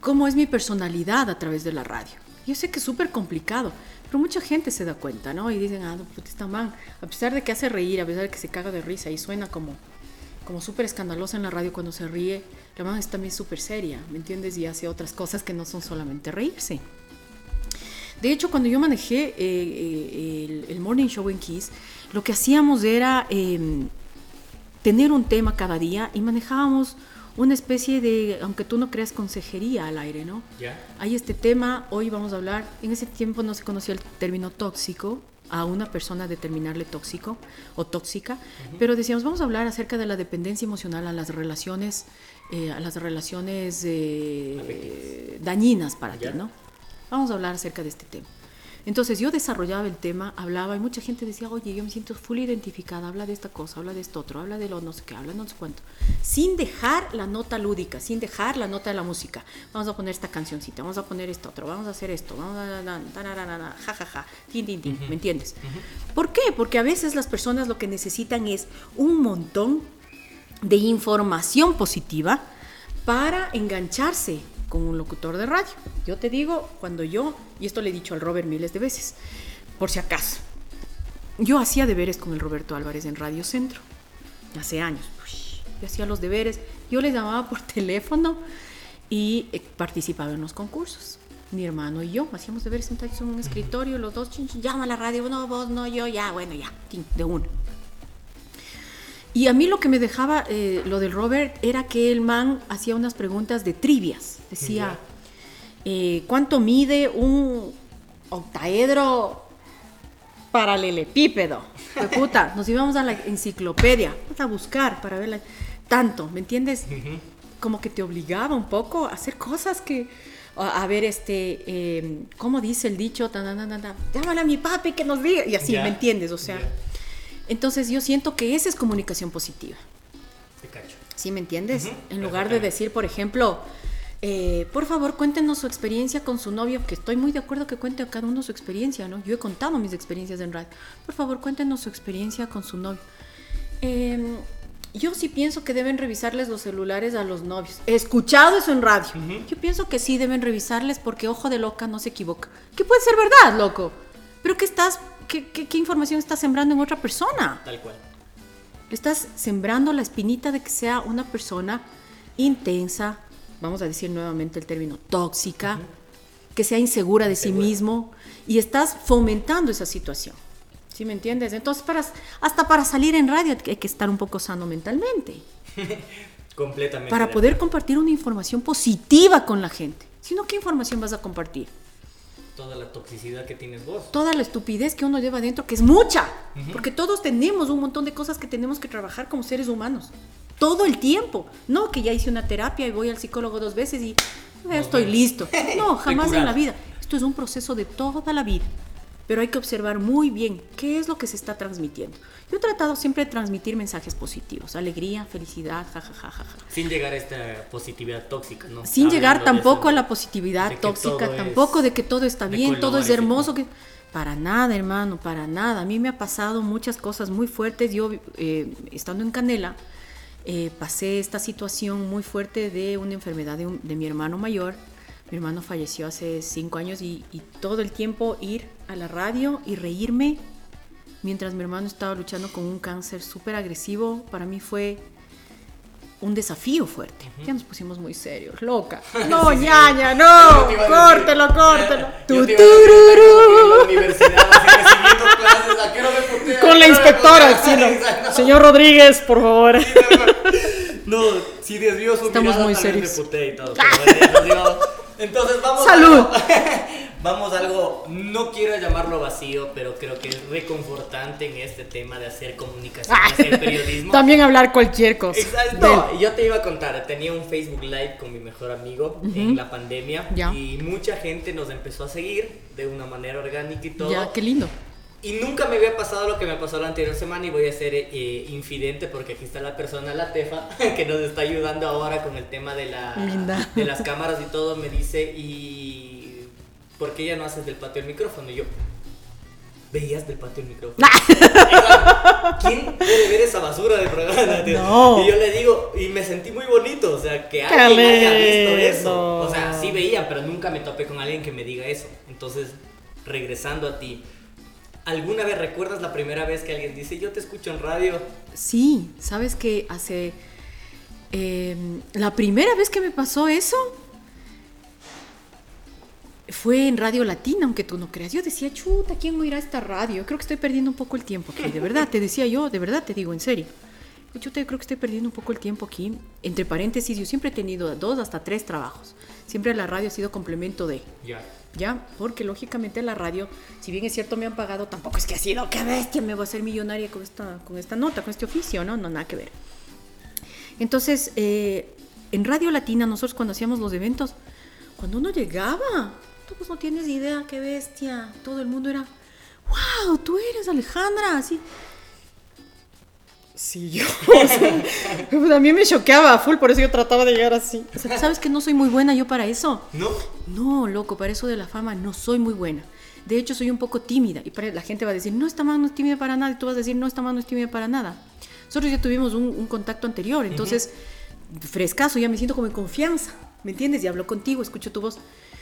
cómo es mi personalidad a través de la radio. Yo sé que es súper complicado, pero mucha gente se da cuenta, ¿no? Y dicen, ah, no, puta, esta man, a pesar de que hace reír, a pesar de que se caga de risa y suena como, como súper escandalosa en la radio cuando se ríe, la man es también súper seria, ¿me entiendes? Y hace otras cosas que no son solamente reírse. De hecho, cuando yo manejé eh, eh, el, Morning Show en Kiss, lo que hacíamos era eh, tener un tema cada día y manejábamos una especie de, aunque tú no creas, consejería al aire, ¿no? ¿Ya? Hay este tema, hoy vamos a hablar, en ese tiempo no se conocía el término tóxico, a una persona determinarle tóxico o tóxica, pero decíamos, vamos a hablar acerca de la dependencia emocional a las relaciones, eh, a las relaciones eh, dañinas para ti. ¿no? Vamos a hablar acerca de este tema. Entonces yo desarrollaba el tema, hablaba y mucha gente decía, oye, yo me siento full identificada, habla de esta cosa, habla de esto otro, habla de lo no sé qué, habla no sé cuánto. Sin dejar la nota lúdica, sin dejar la nota de la música. Vamos a poner esta cancioncita, vamos a poner esto otro, vamos a hacer esto, vamos a... ja, ja, tin, tin, tin, ¿me entiendes? ¿Por qué? Porque a veces las personas lo que necesitan es un montón de información positiva para engancharse con un locutor de radio. Yo te digo, cuando yo, y esto le he dicho al Robert miles de veces, por si acaso, yo hacía deberes con el Roberto Álvarez en Radio Centro, hace años. Uy, Yo hacía los deberes, yo le llamaba por teléfono y eh, participaba en los concursos. Mi hermano y yo hacíamos deberes sentados en un escritorio, los dos, chin, chin, llama a la radio, no, vos, no, yo, ya, bueno, ya, de uno. Y a mí lo que me dejaba eh, lo del Robert era que el man hacía unas preguntas de trivias. Decía, eh, ¿cuánto mide un, octaedro paralelepípedo. Fue puta, nos íbamos a la enciclopedia, a buscar para verla. Tanto, ¿me entiendes? Como que te obligaba un poco a hacer cosas que. A, a ver, este. eh, ¿Cómo dice el dicho? Tan, tan, tan, tan, tan, Llámale a mi papi que nos diga. Y así. ¿me entiendes? O sea. Entonces yo siento que esa es comunicación positiva. ¿Sí me entiendes? En lugar de decir, por ejemplo, eh, por favor, cuéntenos su experiencia con su novio, que estoy muy de acuerdo que cuente a cada uno su experiencia, ¿no? Yo he contado mis experiencias en radio. Por favor, cuéntenos su experiencia con su novio. Eh, yo sí pienso que deben revisarles los celulares a los novios. He escuchado eso en radio. Yo pienso que sí deben revisarles porque ojo de loca no se equivoca. Que puede ser verdad, loco. Pero ¿qué estás, qué, qué- qué información estás sembrando en otra persona? Tal cual. Estás sembrando la espinita de que sea una persona intensa, vamos a decir nuevamente el término, tóxica, que sea insegura de sí mismo y estás fomentando esa situación. ¿Sí me entiendes? Entonces, para, hasta para salir en radio hay que estar un poco sano mentalmente, Completamente. para de poder compartir una información positiva con la gente. Si no, ¿qué información vas a compartir? Toda la toxicidad que tienes vos. toda la estupidez que uno lleva dentro, que es mucha, porque todos tenemos un montón de cosas que tenemos que trabajar como seres humanos, todo el tiempo. No que ya hice una terapia y voy al psicólogo dos veces y eh, Nos estoy listo. No, jamás en la vida. Esto es un proceso de toda la vida. Pero hay que observar muy bien qué es lo que se está transmitiendo. Yo he tratado siempre de transmitir mensajes positivos, alegría, felicidad, jajajaja. Sin llegar a esta positividad tóxica, ¿no? Sin llegar Hablando de tampoco eso, a la positividad tóxica, es tampoco de que todo está bien, todo es hermoso. Que... Para nada, hermano, para nada. A mí me ha pasado muchas cosas muy fuertes. Yo, eh, estando en Canela, eh, pasé esta situación muy fuerte de una enfermedad de, un- de mi hermano mayor. Mi hermano falleció hace cinco años y, y todo el tiempo ir a la radio y reírme mientras mi hermano estaba luchando con un cáncer súper agresivo, para mí fue un desafío fuerte. Ya nos pusimos muy serios, loca. No, ñaña, no, córtelo, córtelo. Yo Tu, te iba a decir tururú. como en la universidad, así recibiendo clases, ¿a qué no me putea? Con la ¿A qué no me inspectora, sí, no. Señor Rodríguez, por favor. No, si desvió su Estamos mirada, muy serios. me y todo. pero. Entonces vamos Salud. a vamos a algo, no quiero llamarlo vacío, pero creo que es reconfortante en este tema de hacer comunicación, de hacer periodismo. También hablar cualquier cosa. Exacto. Del- yo te iba a contar, tenía un Facebook Live con mi mejor amigo en la pandemia Ya. y mucha gente nos empezó a seguir de una manera orgánica y todo. Ya, qué lindo. Y nunca me había pasado lo que me pasó la anterior semana y voy a ser eh, infidente porque aquí está la persona, la Tefa, que nos está ayudando ahora con el tema de, la, Linda. de las cámaras y todo. Me dice, ¿y por qué ya no haces del patio el micrófono? Y yo, ¿veías del patio el micrófono? ¿Quién puede ver esa basura de programa? tío? No. Y yo le digo, y me sentí muy bonito, o sea, que alguien haya visto eso. O sea, sí veían, pero nunca me topé con alguien que me diga eso. Entonces, regresando a ti, ¿alguna vez recuerdas la primera vez que alguien dice, yo te escucho en radio? Sí, sabes que hace. eh, la primera vez que me pasó eso fue en Radio Latina, aunque tú no creas. Yo decía, chuta, ¿quién oirá esta radio? Creo que estoy perdiendo un poco el tiempo aquí, de verdad, te decía yo, de verdad te digo, en serio. Chuta, yo creo que estoy perdiendo un poco el tiempo aquí. Entre paréntesis, yo siempre he tenido dos hasta tres trabajos. Siempre la radio ha sido complemento de. Ya. ¿ya? Porque lógicamente la radio, si bien es cierto me han pagado, tampoco es que ha sido, qué bestia, me voy a hacer millonaria con esta, con esta nota, con este oficio, ¿no? No, nada que ver. Entonces, eh, en Radio Latina, nosotros cuando hacíamos los eventos, cuando uno llegaba, tú pues no tienes idea, qué bestia, todo el mundo era, wow, tú eres Alejandra, así. Sí, yo. o sea, pues a mí me choqueaba full, por eso yo trataba de llegar así. O sea, ¿sabes que no soy muy buena yo para eso? ¿No? No, loco, para eso de la fama no soy muy buena. De hecho, soy un poco tímida. Y la gente va a decir, no, esta mano no es tímida para nada. Y tú vas a decir, no, esta mano no es tímida para nada. Nosotros ya tuvimos un, un contacto anterior. Entonces, frescazo, ya me siento como en confianza. ¿Me entiendes? Y hablo contigo, escucho tu voz.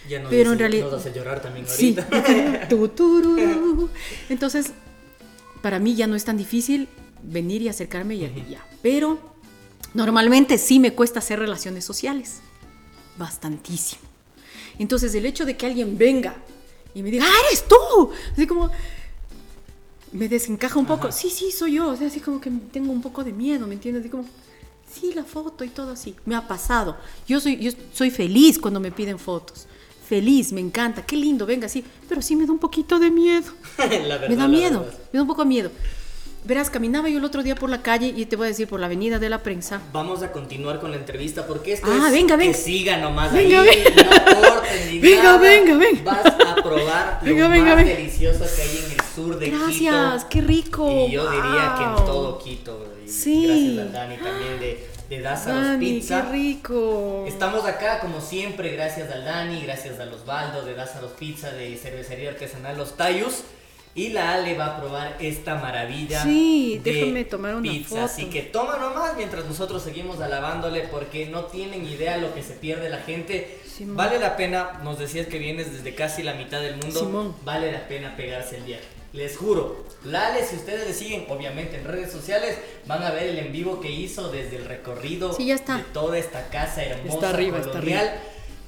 Ya nos, Pero en dice- realidad- nos hace llorar también Sí. ahorita. Tururú. Entonces, para mí ya no es tan difícil venir y acercarme y y ya. Pero normalmente sí me cuesta hacer relaciones sociales. Bastantísimo. Entonces, el hecho de que alguien venga y me diga, ¡ah, eres tú! Así como. Me desencaja un poco. Ajá. Sí, sí, soy yo. O sea, así como que tengo un poco de miedo, ¿me entiendes? Así como. Sí, la foto y todo así. Me ha pasado. Yo soy, yo soy feliz cuando me piden fotos. Feliz, me encanta, qué lindo, venga, sí, pero sí me da un poquito de miedo. La verdad, me da miedo, me da un poco de miedo. Verás, caminaba yo el otro día por la calle y te voy a decir por la avenida de la prensa. Vamos a continuar con la entrevista porque esto Ah, es venga, que venga. siga nomás Venga, ahí, venga. no corten ni Venga, nada. venga, venga. Vas a probar Venga, lo venga, más venga. delicioso que hay en el sur de Gracias, Quito. qué rico. Y yo diría que en todo Quito. Y Sí. Gracias a Dani también de, de Dázaros Dani, Pizza. qué rico. Estamos acá como siempre, gracias al Dani, gracias al Osvaldo de Dázaros Pizza, de Cervecería Artesanal Los Tayus. Y la Ale va a probar esta maravilla. Sí, de déjame tomar una pizza. foto. Así que toma nomás mientras nosotros seguimos alabándole porque no tienen idea lo que se pierde la gente. Simón. Vale la pena, nos decías que vienes desde casi la mitad del mundo. Simón. Vale la pena pegarse el viaje. Les juro, la Ale, si ustedes le siguen, obviamente en redes sociales, van a ver el en vivo que hizo desde el recorrido Sí, ya está. de toda esta casa hermosa Está arriba, está colonial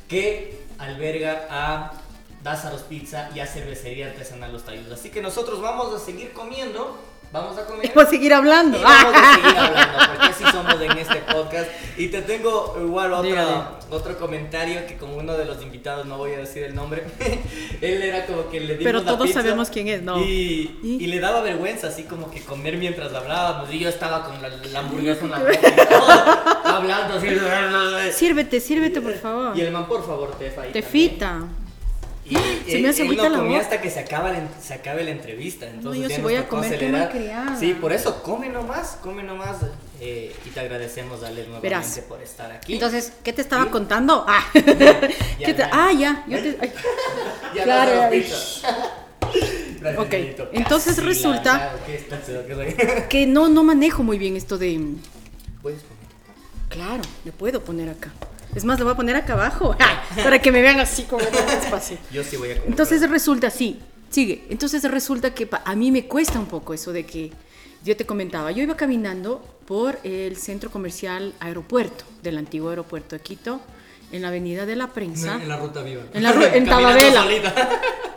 que alberga a Dázaros Pizza y a Cervecería Artesanal Los Tayos. Así que nosotros vamos a seguir comiendo, vamos a comer. Voy a seguir hablando. Y vamos a seguir hablando, porque así somos en este podcast. Y te tengo igual otro, otro comentario que como uno de los invitados, no voy a decir el nombre, él era como que le dimos Pero todos pizza sabemos quién es, ¿no? Y, ¿Y? y le daba vergüenza, así como que comer mientras hablábamos. Y yo estaba con la, la hamburguesa en la boca y todo, hablando así. Sírvete, sírvete, por favor. Y el man, por favor, te fa- ahí Tefita. Y Se él, me hace él no comía hasta que se, acaba la, se acabe la entrevista. Entonces yo ya sí nos voy a comer, malcriada. Sí, por eso come nomás, come nomás. eh, y te agradecemos, Ale, nuevamente Verás. por estar aquí. Entonces, ¿qué te estaba contando? Ah, Ya, ¿Qué te- ya. ah ya. yo te- ay. ya claro, ya. Gracias, Ok, entonces Casi resulta-. Que no, no manejo muy bien esto de. Puedes comer. Claro, le puedo poner acá. Es más, le voy a poner acá abajo. Para que me vean así como más fácil. Yo sí voy a comer. Entonces resulta, sí, sigue. Entonces resulta que a mí me cuesta un poco eso de que yo te comentaba, yo iba caminando por el centro comercial aeropuerto, del antiguo aeropuerto de Quito, en la avenida de la prensa, En la ruta viva. En la ru- en Tababela.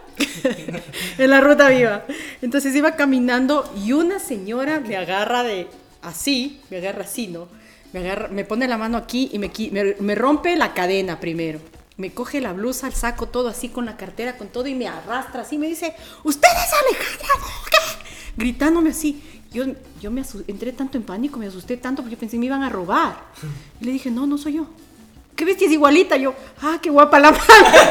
en la ruta viva. Entonces iba caminando y una señora me agarra de así, me agarra así, ¿no? Me, agarra, me pone la mano aquí y me, me, me rompe la cadena primero. Me coge la blusa, el saco, todo así con la cartera, con todo y me arrastra así. Me dice, ¿usted es Alejandra? Gritándome así. Yo, yo me entré tanto en pánico, me asusté tanto porque pensé me iban a robar. Y le dije, no, no soy yo. ¿Qué bestia es igualita? Yo, ah, qué guapa la man.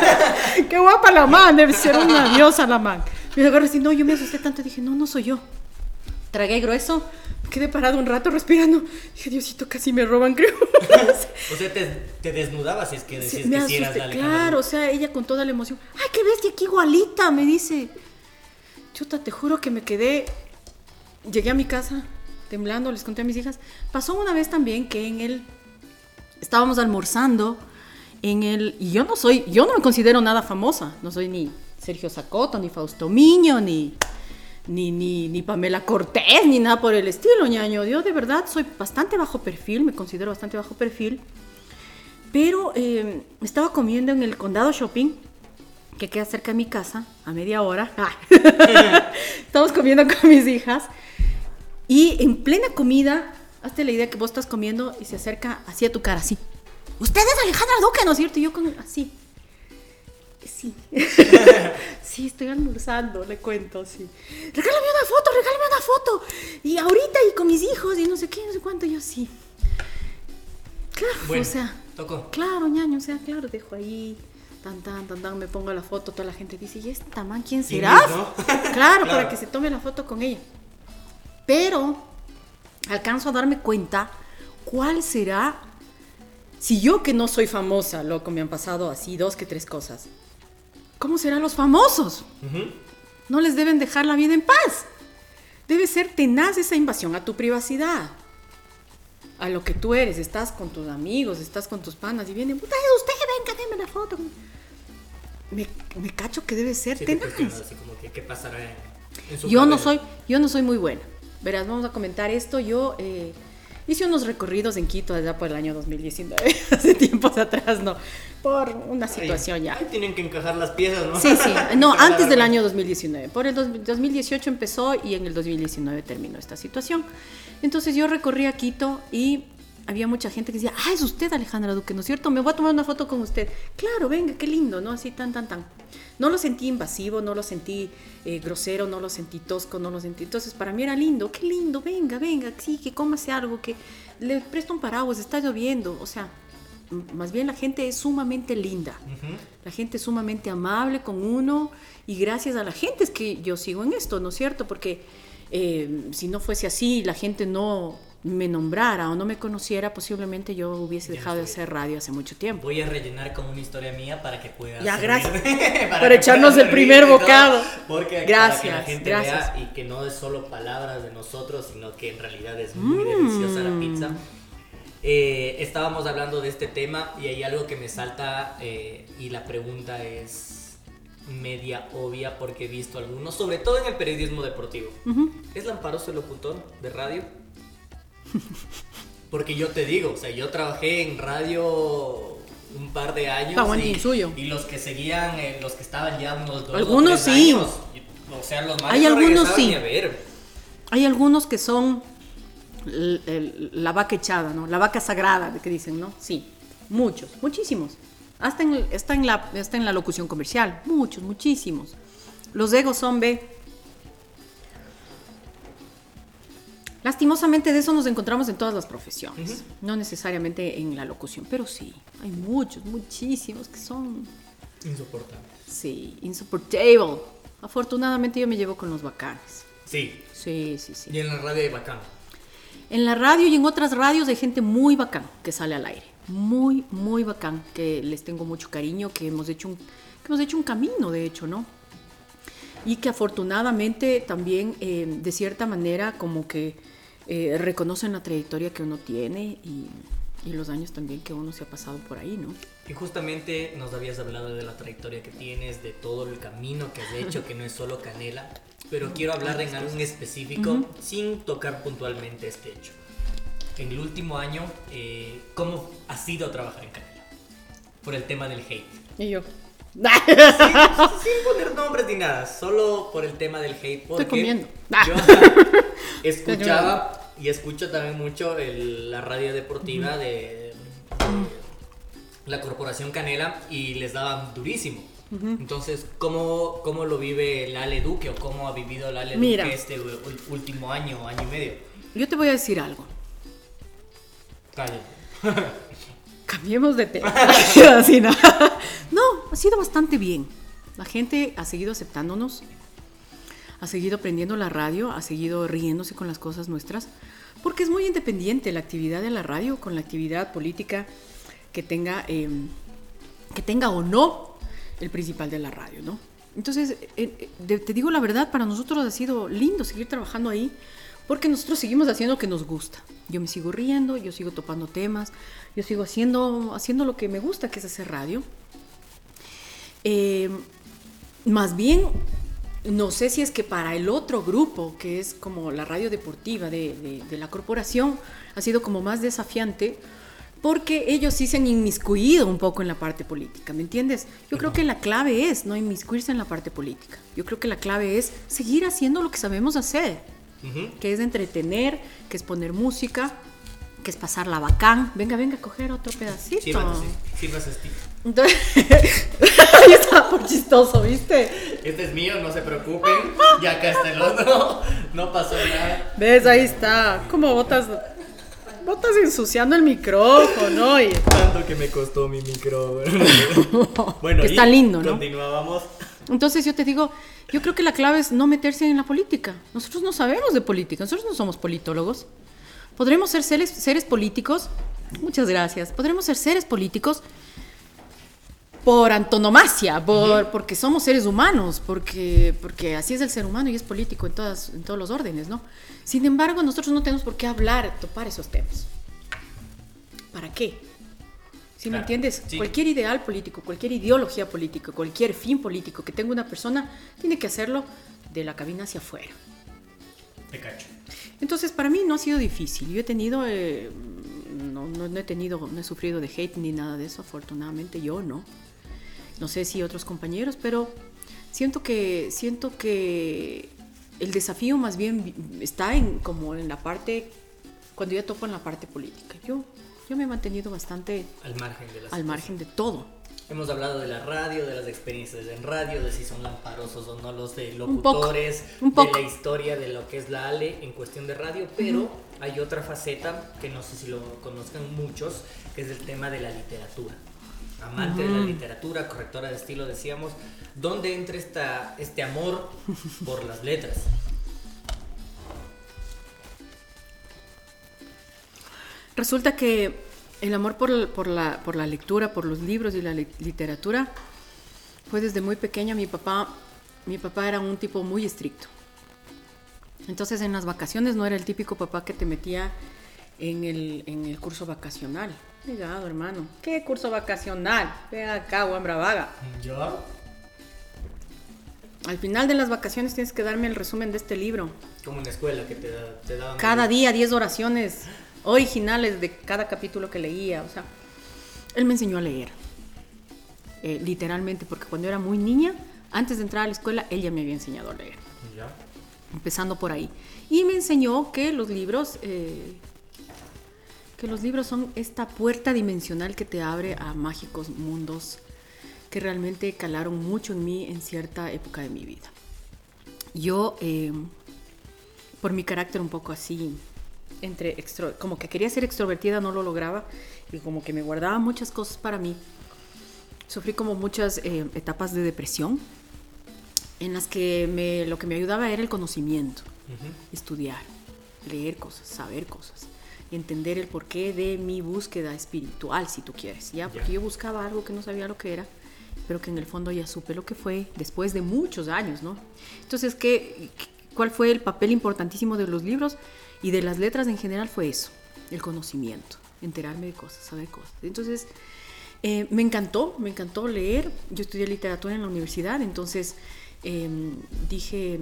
qué guapa la man. Debe ser una diosa la man. Me agarré así, no, yo me asusté tanto. Dije, no, no soy yo. Tragué grueso. Quedé parado un rato respirando. Dije, Diosito, casi me roban, creo. O sea, te, te desnudabas si es que Sí, decías me que sí asusté. la Alejandra. Claro, o sea, ella con toda la emoción. ¡Ay, qué bestia, qué igualita! Me dice. Chuta, te juro que me quedé. Llegué a mi casa temblando, les conté a mis hijas. Pasó una vez también que en el. Estábamos almorzando en el. Y yo no soy. Yo no me considero nada famosa. No soy ni Sergio Sacoto, ni Fausto Miño, ni. Ni, ni, ni Pamela Cortés, ni nada por el estilo, ñaño. Yo de verdad soy bastante bajo perfil, me considero bastante bajo perfil. Pero eh, estaba comiendo en el Condado Shopping, que queda cerca de mi casa, a media hora. Estamos comiendo con mis hijas. Y en plena comida, hazte la idea que vos estás comiendo y se acerca hacia tu cara, así. Usted es Alejandra Duque, ¿no es cierto? Y yo con así. Sí. sí, estoy almorzando, le cuento, sí. Regálame una foto, regálame una foto. Y ahorita y con mis hijos y no sé qué, no sé cuánto, yo sí. Claro, Bueno, o sea, tocó. Claro, ñaño, o sea, claro, dejo ahí, tan, tan, tan, tan, me pongo la foto, toda la gente dice, ¿y esta man quién ¿Quién será? es, no? Claro, Claro. para que se tome la foto con ella. Pero alcanzo a darme cuenta cuál será, si yo que no soy famosa, loco, me han pasado así dos que tres cosas, ¿cómo serán los famosos? No les deben dejar la vida en paz. Debe ser tenaz esa invasión a tu privacidad. A lo que tú eres, estás con tus amigos, estás con tus panas y vienen, puta, es usted, venga, déme la foto. Me, me cacho que debe ser Sí, tenaz. cuestionas así como que qué pasará en, en su Yo no soy, yo no soy muy buena. Verás, vamos a comentar esto. Yo eh, hice unos recorridos en Quito allá por el año 2019, hace tiempos atrás, no, por una Ahí- situación ya. ahí tienen que encajar las piezas, ¿no? Sí, sí. No, antes del año 2019. Por el dos- 2018 empezó y en el 2019 terminó esta situación. Entonces yo recorrí a Quito y había mucha gente que decía, ah, es usted Alejandra Duque, ¿no es cierto? Me voy a tomar una foto con usted. Claro, venga, qué lindo, ¿no? Así tan, tan, tan. No lo sentí invasivo, no lo sentí eh, grosero, no lo sentí tosco, no lo sentí. Entonces, para mí era lindo, qué lindo, venga, venga, sí, que cómase algo, que le presto un paraguas, está lloviendo. O sea, más bien la gente es sumamente linda. La gente es sumamente amable con uno y gracias a la gente es que yo sigo en esto, ¿no es cierto? Porque eh, si no fuese así, la gente no me nombrara o no me conociera, posiblemente yo hubiese dejado de hacer radio hace mucho tiempo. Voy a rellenar con una historia mía para que puedas. Ya, gracias. para, echarnos el primer bocado. porque gracias, para que la gente gracias. vea y que no es solo palabras de nosotros, sino que en realidad es muy deliciosa la pizza. Eh, estábamos hablando de este tema y hay algo que me salta eh, y la pregunta es media obvia porque he visto algunos, sobre todo en el periodismo deportivo. ¿Es Lamparoso el locutor de radio? Porque yo te digo, o sea, yo trabajé en radio un par de años y, suyo. y los que seguían, eh, los que estaban ya unos dos algunos o tres sí. años, o sea, los más Hay no algunos sí. a ver. Hay algunos que son el- el- la vaca echada, ¿no? La vaca sagrada, que dicen, ¿no? Sí, muchos, muchísimos. Hasta en, está, en la, está en la locución comercial, muchos, muchísimos. Los egos son, ve. Lastimosamente de eso nos encontramos en todas las profesiones, no necesariamente en la locución, pero sí, hay muchos, muchísimos que son, Insoportable. sí, insoportable. Afortunadamente yo me llevo con los bacanes. Sí, Sí, sí, sí. y en la radio hay bacán. En la radio y en otras radios hay gente muy bacán que sale al aire. Muy, muy bacán, que les tengo mucho cariño, que hemos hecho un, que hemos hecho un camino, de hecho, ¿no? Y que afortunadamente también, eh, de cierta manera, como que eh, reconocen la trayectoria que uno tiene y, y los años también que uno se ha pasado por ahí, ¿no? Y justamente nos habías hablado de la trayectoria que tienes, de todo el camino que has hecho, que no es solo canela, pero quiero hablar en algo en específico sin tocar puntualmente este hecho. En el último año, eh, ¿cómo ha sido trabajar en canela? Por el tema del hate. Y yo. Sin poner nombres ni nada, solo por el tema del hate. Porque comiendo. Yo escuchaba y escucho también mucho el- la radio deportiva de, de la Corporación Canela y les daban durísimo. Entonces, ¿cómo, ¿cómo lo vive el Ale Duque o cómo ha vivido el Ale Mira. Duque este último año, año y medio? Yo te voy a decir algo. Cállate. Cambiemos de tema. ¿no? no, ha sido bastante bien. La gente ha seguido aceptándonos, ha seguido prendiendo la radio, ha seguido riéndose con las cosas nuestras, porque es muy independiente la actividad de la radio con la actividad política que tenga, eh, que tenga o no el principal de la radio, ¿no? Entonces, eh, eh, te digo la verdad, para nosotros ha sido lindo seguir trabajando ahí, porque nosotros seguimos haciendo lo que nos gusta. Yo me sigo riendo, yo sigo topando temas, yo sigo haciendo, haciendo lo que me gusta, que es hacer radio. Eh, más bien, no sé si es que para el otro grupo, que es como la radio deportiva de, de- de la corporación, ha sido como más desafiante, porque ellos sí se han inmiscuido un poco en la parte política, ¿me entiendes? Yo creo que la clave es no inmiscuirse en la parte política. Yo creo que la clave es seguir haciendo lo que sabemos hacer, que es entretener, que es poner música, que es pasarla bacán. Venga, venga, a coger otro pedacito. Sí, este. Entonces, ahí estaba por chistoso, ¿viste? Este es mío, no se preocupen. Ya acá está el otro. No pasó nada. ¿Ves? Ahí está. ¿Cómo botas? Botas ensuciando el micrófono. Y... Tanto que me costó mi micro. bueno, Que está lindo, ¿no? Continuábamos. Entonces yo te digo, yo creo que la clave es no meterse en la política. Nosotros no sabemos de política, nosotros no somos politólogos. Podremos ser seres, seres políticos, muchas gracias, podremos ser seres políticos por antonomasia, por, porque somos seres humanos, porque, porque así es el ser humano y es político en, todas, en todos los órdenes, ¿no? Sin embargo, nosotros no tenemos por qué hablar, topar esos temas. ¿Para qué? ¿Sí me Claro, entiendes? sí. Cualquier ideal político, cualquier ideología política, cualquier fin político que tenga una persona, tiene que hacerlo de la cabina hacia afuera. Te cacho. Entonces, para mí no ha sido difícil. Yo he tenido, eh, no, no, no he tenido, no he sufrido de hate ni nada de eso, afortunadamente yo no. No sé si otros compañeros, pero siento que, siento que el desafío más bien está en como en la parte cuando ya topo en la parte política. Yo, yo me he mantenido bastante Al margen de las al margen de todo. Hemos hablado de la radio, de las experiencias en radio, de si son lamparosos o no los de Un poco, locutores, un poco. de la historia de lo que es la Ale en cuestión de radio, pero hay otra faceta que no sé si lo conozcan muchos, que es el tema de la literatura. Amante de la literatura, correctora de estilo, decíamos, ¿dónde entra esta, este amor por las letras? Resulta que el amor por, por la, por la lectura, por los libros y la li- literatura fue desde muy pequeña. Mi papá, mi papá era un tipo muy estricto. Entonces en las vacaciones no era el típico papá que te metía en el, en el curso vacacional. Ligado, hermano. ¿Qué curso vacacional? Ve acá, buen bravaga. ¿Yo? Al final de las vacaciones tienes que darme el resumen de este libro. Como en la escuela que te, da- te daban... Cada día 10 oraciones originales de cada capítulo que leía. O sea, él me enseñó a leer. Eh, literalmente, porque cuando era muy niña, antes de entrar a la escuela, él ya me había enseñado a leer. ¿Ya? Empezando por ahí. Y me enseñó que los libros... eh, que los libros son esta puerta dimensional que te abre a mágicos mundos que realmente calaron mucho en mí en cierta época de mi vida. Yo, eh, por mi carácter un poco así, entre extro- como que quería ser extrovertida, no lo lograba, y como que me guardaba muchas cosas para mí. Sufrí como muchas eh, etapas de depresión, en las que me, lo que me ayudaba era el conocimiento, estudiar, leer cosas, saber cosas, entender el porqué de mi búsqueda espiritual, si tú quieres, ¿ya? Porque yo buscaba algo que no sabía lo que era, pero que en el fondo ya supe lo que fue después de muchos años, ¿no? Entonces, ¿qué, ¿cuál fue el papel importantísimo de los libros y de las letras en general? Fue eso, el conocimiento, enterarme de cosas, saber cosas. Entonces, eh, me encantó, me encantó leer. Yo estudié literatura en la universidad, entonces eh, dije,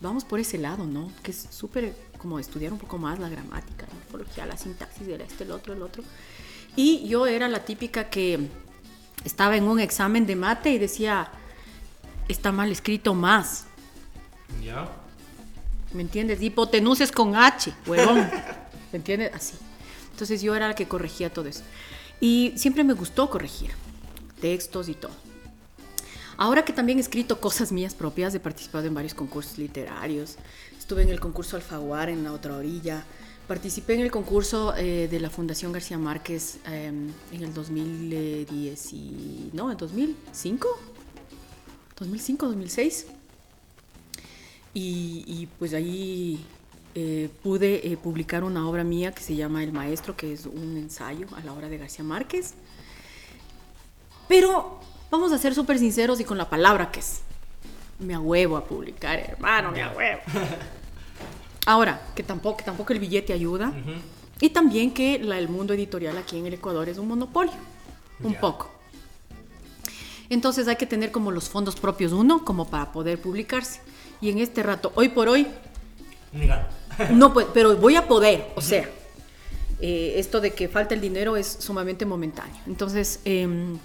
vamos por ese lado, ¿no? Que es súper como estudiar un poco más la gramática, la morfología, la sintaxis, el este, el otro, el otro. Y yo era la típica que estaba en un examen de mate y decía, está mal escrito más. ¿Ya? ¿Me entiendes? Hipotenuses con H, huevón. ¿Me entiendes? Así. Entonces yo era la que corregía todo eso. Y siempre me gustó corregir textos y todo. Ahora que también he escrito cosas mías propias, he participado en varios concursos literarios. Estuve en el concurso Alfaguara en la otra orilla. Participé en el concurso eh, de la Fundación García Márquez eh, en el 2010 y... No, en 2005. 2005, 2006. Y, y, pues ahí eh, pude eh, publicar una obra mía que se llama El Maestro, que es un ensayo a la obra de García Márquez. Pero vamos a ser súper sinceros y con la palabra que es. Me ahuevo a publicar, hermano, me ahuevo. Ahora, que tampoco, que tampoco el billete ayuda. Y también que la- el mundo editorial aquí en el Ecuador es un monopolio. Un Ya. poco. Entonces hay que tener como los fondos propios uno, como para poder publicarse. Y en este rato, hoy por hoy, no pues, pero voy a poder, o sea, eh, esto de que falta el dinero es sumamente momentáneo. Entonces, em,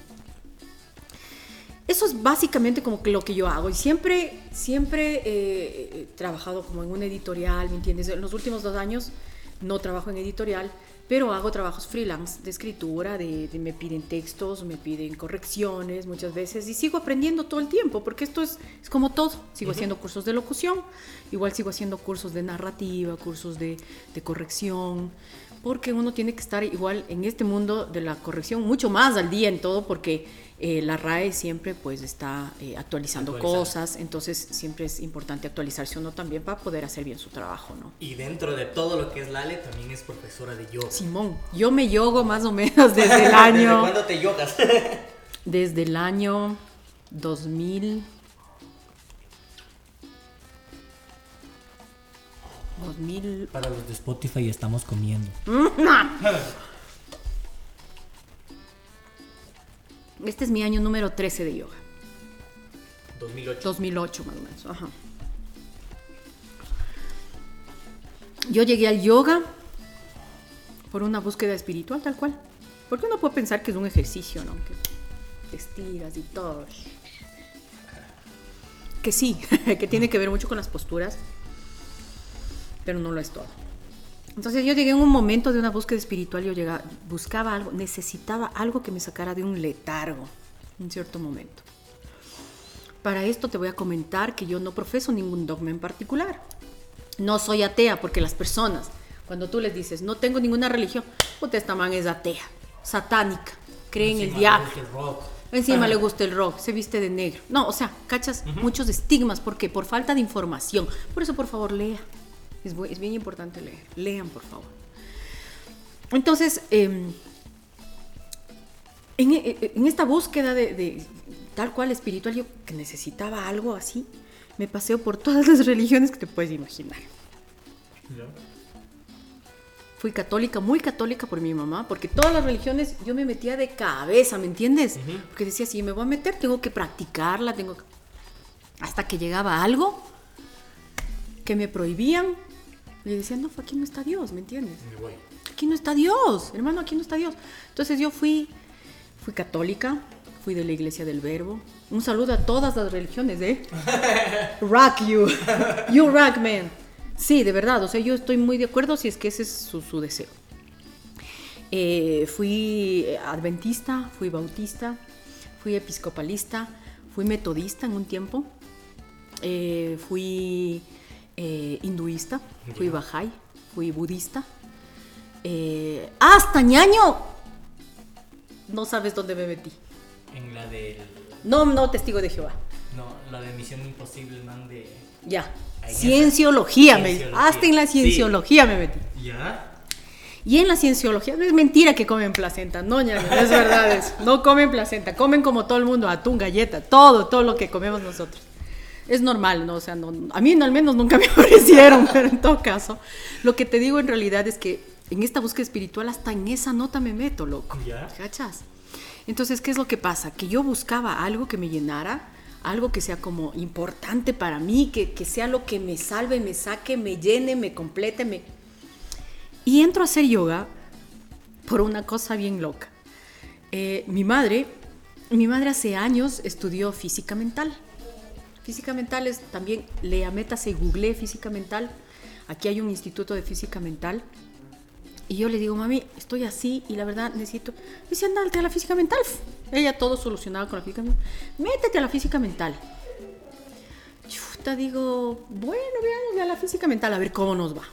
eso es básicamente como que lo que yo hago. Y siempre, siempre eh, he trabajado como en una editorial, ¿me entiendes? En los últimos dos años no trabajo en editorial, pero hago trabajos freelance de escritura, de, de- me piden textos, me piden correcciones muchas veces y sigo aprendiendo todo el tiempo, porque esto es, es como todo. Sigo haciendo cursos de locución, igual sigo haciendo cursos de narrativa, cursos de, de corrección, porque uno tiene que estar igual en este mundo de la corrección mucho más al día en todo, porque eh, la RAE siempre pues está eh, actualizando cosas, entonces siempre es importante actualizarse uno también para poder hacer bien su trabajo, ¿no? Y dentro de todo lo que es Lale, también es profesora de yoga. Simón, yo me yogo más o menos desde el ¿Desde año, cuándo te yogas? desde el año 2000, 2000, Para los de Spotify estamos comiendo. este es mi año número 13 de yoga, 2008. 2008 más o menos, ajá. Yo llegué al yoga por una búsqueda espiritual tal cual, porque uno puede pensar que es un ejercicio, ¿no? Que te estiras y todo. Que sí, que tiene que ver mucho con las posturas, pero no lo es todo. Entonces yo llegué en un momento de una búsqueda espiritual, yo llegaba, buscaba algo, necesitaba algo que me sacara de un letargo en cierto momento. Para esto te voy a comentar que yo no profeso ningún dogma en particular. No soy atea porque las personas, cuando tú les dices, no tengo ninguna religión, puta, esta man es atea, satánica, cree en el diablo. Encima le gusta el rock, se viste de negro. No, o sea, cachas muchos estigmas. ¿Por qué? Por falta de información. Por eso, por favor, lea. Es, es bien importante leer. Lean, por favor. Entonces, em, en, e- en esta búsqueda de, de tal cual espiritual, yo que necesitaba algo así, me paseo por todas las religiones que te puedes imaginar. Fui católica, muy católica por mi mamá, porque todas las religiones yo me metía de cabeza, ¿me entiendes? Porque decía, si me voy a meter, tengo que practicarla, tengo que... Hasta que llegaba algo que me prohibían, y decía, no, aquí no está Dios, ¿me entiendes? Aquí no está Dios, hermano, aquí no está Dios. Entonces yo fui, fui católica, fui de la iglesia del verbo. Un saludo a todas las religiones, ¿eh? rock you, you rock man. Sí, de verdad, o sea, yo estoy muy de acuerdo si es que ese es su, su deseo. Eh, fui adventista, fui bautista, fui episcopalista, fui metodista en un tiempo, eh, fui eh, hinduista, fui bajay, fui budista, eh, hasta ñaño. No sabes dónde me metí. En la del. No, no, testigo de Jehová. No, la de Misión Imposible, man, de. Ya. Ahí Cienciología, me Cienciología. hasta en la Sí. cienciología me metí. ¿Ya? Y en la cienciología, no es mentira que comen placenta, no, ñaño, no es verdad eso. No comen placenta, comen como todo el mundo, atún, galleta, todo, todo lo que comemos nosotros. Es normal, ¿no? O sea, no, a mí no, al menos nunca me ofrecieron, pero en todo caso, lo que te digo en realidad es que en esta búsqueda espiritual hasta en esa nota me meto, loco. Ya. ¿Cachas? Entonces, ¿qué es lo que pasa? Que yo buscaba algo que me llenara, algo que sea como importante para mí, que, que sea lo que me salve, me saque, me llene, me complete, me... Y entro a hacer yoga por una cosa bien loca. Eh, mi madre, mi madre hace años estudió física mental. Física mental es también, lea, métase y googleé física mental. Aquí hay un instituto de física mental. Y yo le digo, mami, estoy así y la verdad necesito. Me dice, andate a la física mental. Ella todo solucionado con la física mental. Métete a la física mental. Chuta, digo, bueno, veamos a la física mental, a ver cómo nos va.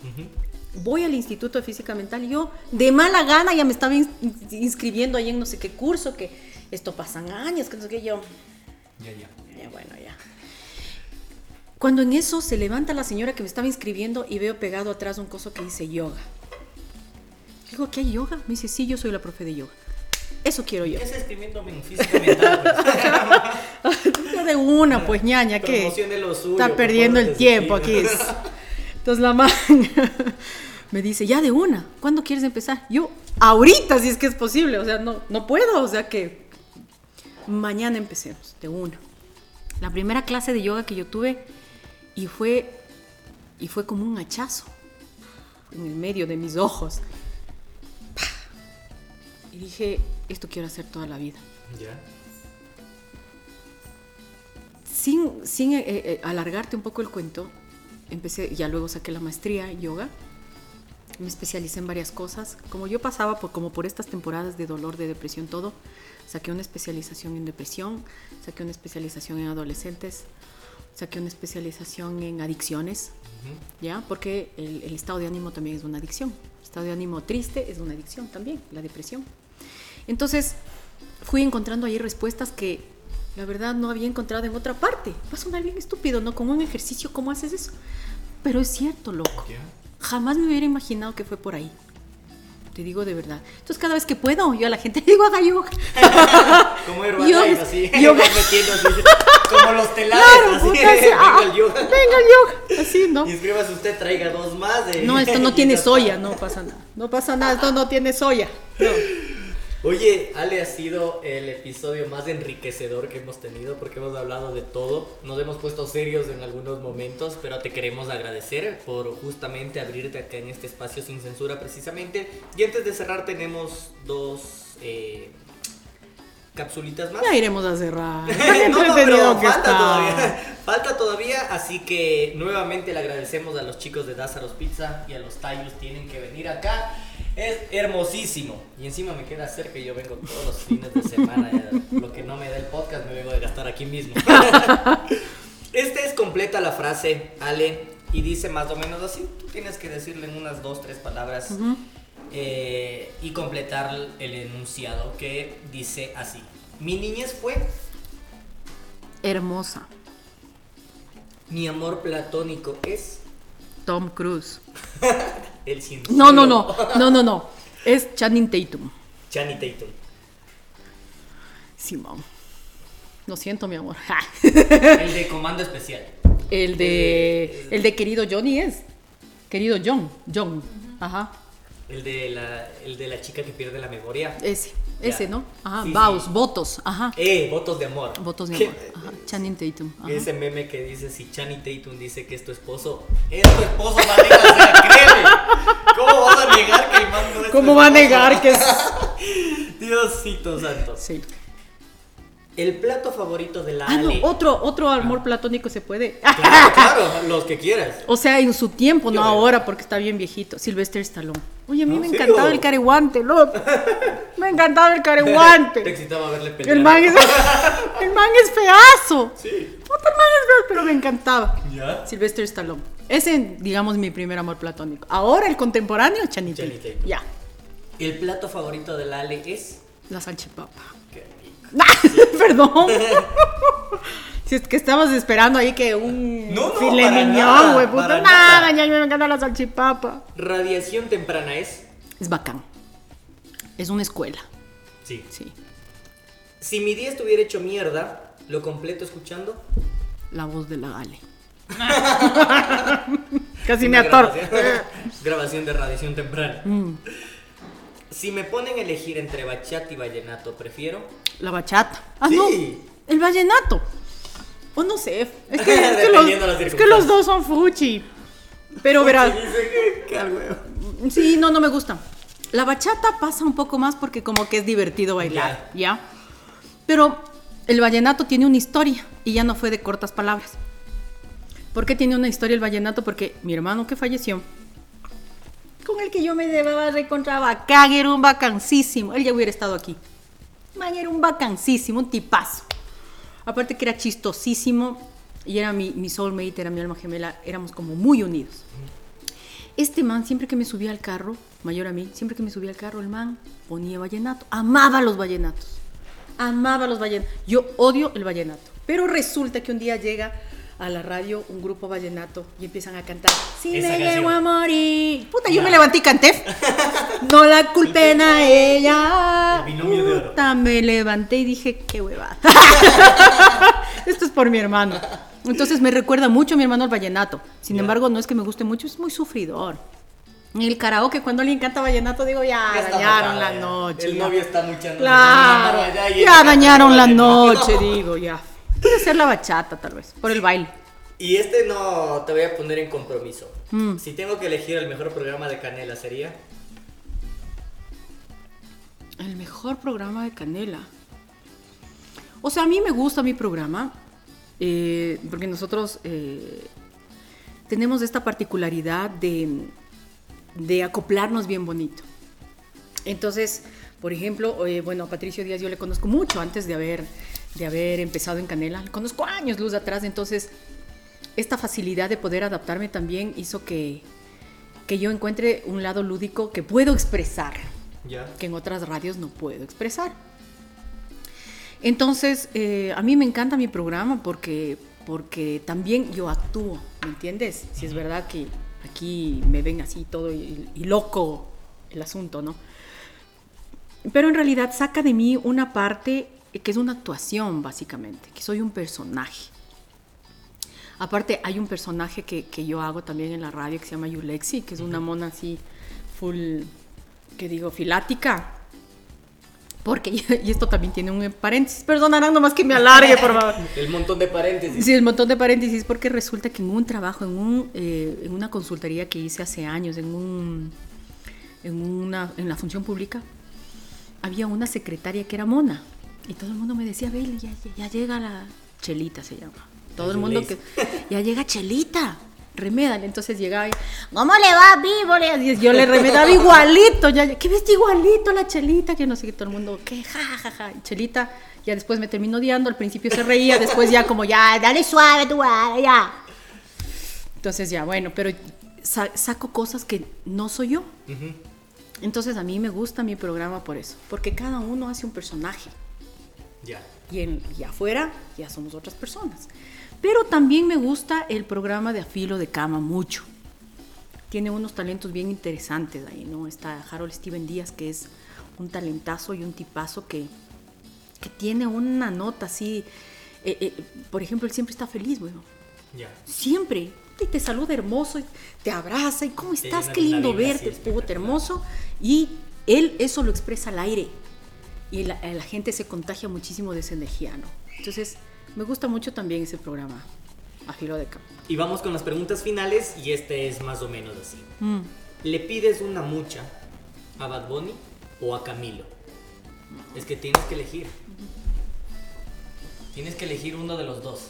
Voy al Instituto de Física Mental y yo, de mala gana, ya me estaba ins- inscribiendo ahí en no sé qué curso, que esto pasan años, que no sé qué, yo, Ya, ya. ya bueno, ya. Cuando en eso se levanta la señora que me estaba inscribiendo y veo pegado atrás un coso que dice yoga. Digo, ¿qué hay yoga? Me dice, sí, yo soy la profe de yoga. Eso quiero yo. ¿Qué es escribiéndome en física mental? pues? De una, pues ñaña, suyo, Está perdiendo el tiempo aquí. Entonces la man me dice, ya de una, ¿cuándo quieres empezar? Yo, ahorita, si es que es posible, o sea, no, no puedo, o sea que mañana empecemos, de una. La primera clase de yoga que yo tuve y fue, y fue como un hachazo en el medio de mis ojos. ¡Pah! Y dije, esto quiero hacer toda la vida. Ya. sin, sin eh, eh, alargarte un poco el cuento, empecé, ya luego saqué la maestría en yoga, me especialicé en varias cosas. Como yo pasaba por, como por estas temporadas de dolor, de depresión, todo, saqué una especialización en depresión, saqué una especialización en adolescentes, saqué una especialización en adicciones, ¿ya? Porque el, el estado de ánimo también es una adicción. El estado de ánimo triste es una adicción también, la depresión. Entonces, fui encontrando ahí respuestas que la verdad no había encontrado en otra parte. Va a sonar bien estúpido, ¿no? Como un ejercicio, ¿cómo haces eso? Pero es cierto, loco. Ya. Jamás me hubiera imaginado que fue por ahí. Te digo de verdad. Entonces, cada vez que puedo, yo a la gente le digo, haga yoga. Como Yo- así. yo- metiendo así. Como los telares, Claro, así. puta, así, Venga ah, el yoga. venga el yoga. Así, ¿no? Inscríbase usted, traiga dos más. de- No, esto no tiene soya, no pasa nada. No pasa nada, esto no tiene soya. No. Oye, Ale, ha sido el episodio más enriquecedor que hemos tenido porque hemos hablado de todo. Nos hemos puesto serios en algunos momentos, pero te queremos agradecer por justamente abrirte acá en este espacio sin censura precisamente. Y antes de cerrar tenemos dos eh, capsulitas más. Ya iremos a cerrar. No, no, pero que falta está. todavía. Falta todavía, así que nuevamente le agradecemos a los chicos de Dazaros Pizza y a los Tayos. Tienen que venir acá. Es hermosísimo. Y encima me queda cerca y yo vengo todos los fines de semana. Lo que no me da el podcast me vengo de gastar aquí mismo. Este es completa la frase, Ale, y dice más o menos así. Tú tienes que decirle en unas dos, tres palabras eh, y completar el enunciado que dice así. Mi niñez fue Hermosa. mi amor platónico es Tom Cruise. el No, no, no. No, no, no. Es Channing Tatum. Channing Tatum. Simón. Lo siento, mi amor. El de comando especial. El de. El de querido Johnny es. Querido John. John. Ajá. El de la, el de la chica que pierde la memoria. Ese. Ya. Ese, ¿no? Ajá. Sí, Vows, sí. votos. Ajá. Eh, votos de amor. Votos de amor. Ajá. Channing Tatum. Ajá. Ese meme que dice si Channing Tatum dice que es tu esposo, es tu esposo, maldita sea, créeme. ¿Cómo vas a negar que el man no es tu ¿Cómo va a negar que es.? Diosito santo. Sí. El plato favorito de la Ah, no. Ale. Otro, otro amor platónico se puede. Claro, claro, los que quieras. O sea, en su tiempo, Yo no veo. ahora, porque está bien viejito. Sylvester Stallone. Oye, a mí ¿En me serio? encantaba el careguante, loco. Me encantaba el Te careguante. excitaba verle pelear. El man es, el man es feazo. Sí. Puta, el man es feo, pero me encantaba. ¿Ya? Sylvester Stallone. Ese, digamos, mi primer amor platónico. Ahora el contemporáneo. Tatum. Ya, El plato favorito de la Ale es. la salchipapa. Rico. Perdón. si es que estabas esperando ahí que un No, no, filet nada, güey, puta. Nada, me encanta la salchipapa. Radiación temprana es. Es bacán. Es una escuela, Sí. sí. Si mi día estuviera hecho mierda, lo completo escuchando. La voz de la Ale. Casi Una me atoro. Grabación, grabación de radiación temprana. Mm, Si me ponen a elegir entre bachata y vallenato, prefiero. La bachata. Ah, Sí. no. El vallenato. O no sé. Es que, es que los, es que los dos son fuchi. Pero verás. Sí, no, no me gusta. La bachata pasa un poco más porque como que es divertido bailar, ¿ya? Pero el vallenato tiene una historia y ya no fue de cortas palabras. ¿Por qué tiene una historia el vallenato? Porque mi hermano que falleció, con el que yo me llevaba recontra bacán, era un vacancísimo. Él ya hubiera estado aquí. Man, era un vacancísimo, un tipazo. Aparte que era chistosísimo y era mi, mi soulmate, era mi alma gemela, éramos como muy unidos. Este man, siempre que me subía al carro, mayor a mí, siempre que me subía al carro, el man ponía vallenato. Amaba los vallenatos. Amaba los vallenatos. Yo odio el vallenato. Pero resulta que un día llega a la radio un grupo vallenato y empiezan a cantar. Si Esa me canción. llego a morir. Puta, yo me levanté y canté. No la culpen a ella. El binomio de oro. Puta, me levanté y dije, qué huevada. Esto es por mi hermano. Entonces me recuerda mucho a mi hermano el vallenato. Sin embargo, no es que me guste mucho, es muy sufridor. En el karaoke, cuando alguien canta vallenato, digo, ya, dañaron la ya. noche. El ya. novio está muchando. Claro, ya dañaron la noche, digo, ya. Puede ser la bachata, tal vez, por el baile. Y este no te voy a poner en compromiso. Mm. Si tengo que elegir el mejor programa de Canela sería. El mejor programa de Canela. O sea, a mí me gusta mi programa, eh, porque nosotros eh, tenemos esta particularidad de, de acoplarnos bien bonito. Entonces, por ejemplo, eh, bueno, a Patricio Díaz yo le conozco mucho antes de haber, de haber empezado en Canela. Conozco años luz atrás, entonces esta facilidad de poder adaptarme también hizo que, que yo encuentre un lado lúdico que puedo expresar Ya. que en otras radios no puedo expresar. Entonces, eh, a mí me encanta mi programa porque, porque también yo actúo, ¿me entiendes? Si es verdad que aquí me ven así todo y, y loco el asunto, ¿no? Pero en realidad saca de mí una parte que es una actuación, básicamente, que soy un personaje. Aparte, hay un personaje que, que yo hago también en la radio que se llama Yulexi, que es una mona así, full, que digo, filática. Porque, y esto también tiene un paréntesis, perdonarán nomás que me alargue, por favor. El montón de paréntesis. Sí, el montón de paréntesis, porque resulta que en un trabajo, en, un, eh, en una consultoría que hice hace años, en, un, en, una, en la función pública, había una secretaria que era mona. Y todo el mundo me decía, Beli, ya, llega la Chelita, se llama. todo el mundo que ya llega Chelita. Remedan, entonces llegaba y, ¿cómo le va, vivo? Le- Yo le remedaba igualito, ya, ¿qué ves igualito la Chelita? Que no sé qué, todo el mundo, ¿qué? Ja, ja, ja. Y Chelita, ya después me terminó odiando, al principio se reía, después ya como, ya, dale suave tu guada, ya. Entonces ya, bueno, pero sa- saco cosas que no soy yo. Entonces a mí me gusta mi programa por eso, porque cada uno hace un personaje Ya. y, en, y afuera ya somos otras personas. Pero también me gusta el programa de Afilo de Cama mucho. Tiene unos talentos bien interesantes ahí, ¿no? Está Harold Steven Díaz, que es un talentazo y un tipazo que, que tiene una nota así. eh, eh, por ejemplo, él siempre está feliz, bueno. Ya. Siempre. Y te saluda hermoso, y te abraza, y ¿cómo estás? Qué lindo verte, puta, hermoso. Y él eso lo expresa al aire. Y la, la gente se contagia muchísimo de esa energía, ¿no? Entonces, me gusta mucho también ese programa, A Filo de Campo. Y vamos con las preguntas finales y este es más o menos así. Mm. ¿Le pides una mucha a Bad Bunny o a Camilo? Es que tienes que elegir. Tienes que elegir uno de los dos.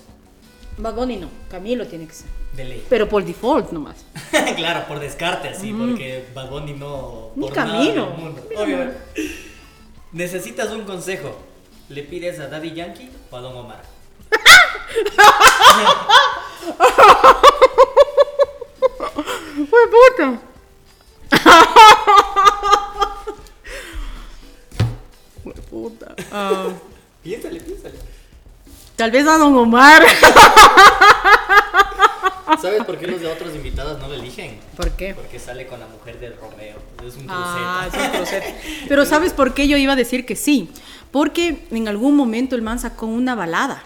Bad Bunny no, Camilo tiene que ser. De ley. Pero por default nomás. claro, por descarte así, porque Bad Bunny no. Ni por nada Camilo. del mundo. Necesitas un consejo. ¿Le pides a Daddy Yankee o a Don Omar? ¡Fue puta! ¡Fue puta! Ah, Piénsale, piénsale. tal vez a Don Omar. ¿Sabes por qué los de otros invitados no lo eligen? ¿Por qué? Porque sale con la mujer de Romeo. Es un Ah, cruceta. es un crucete. Pero ¿sabes por qué yo iba a decir que sí? Porque en algún momento el man sacó una balada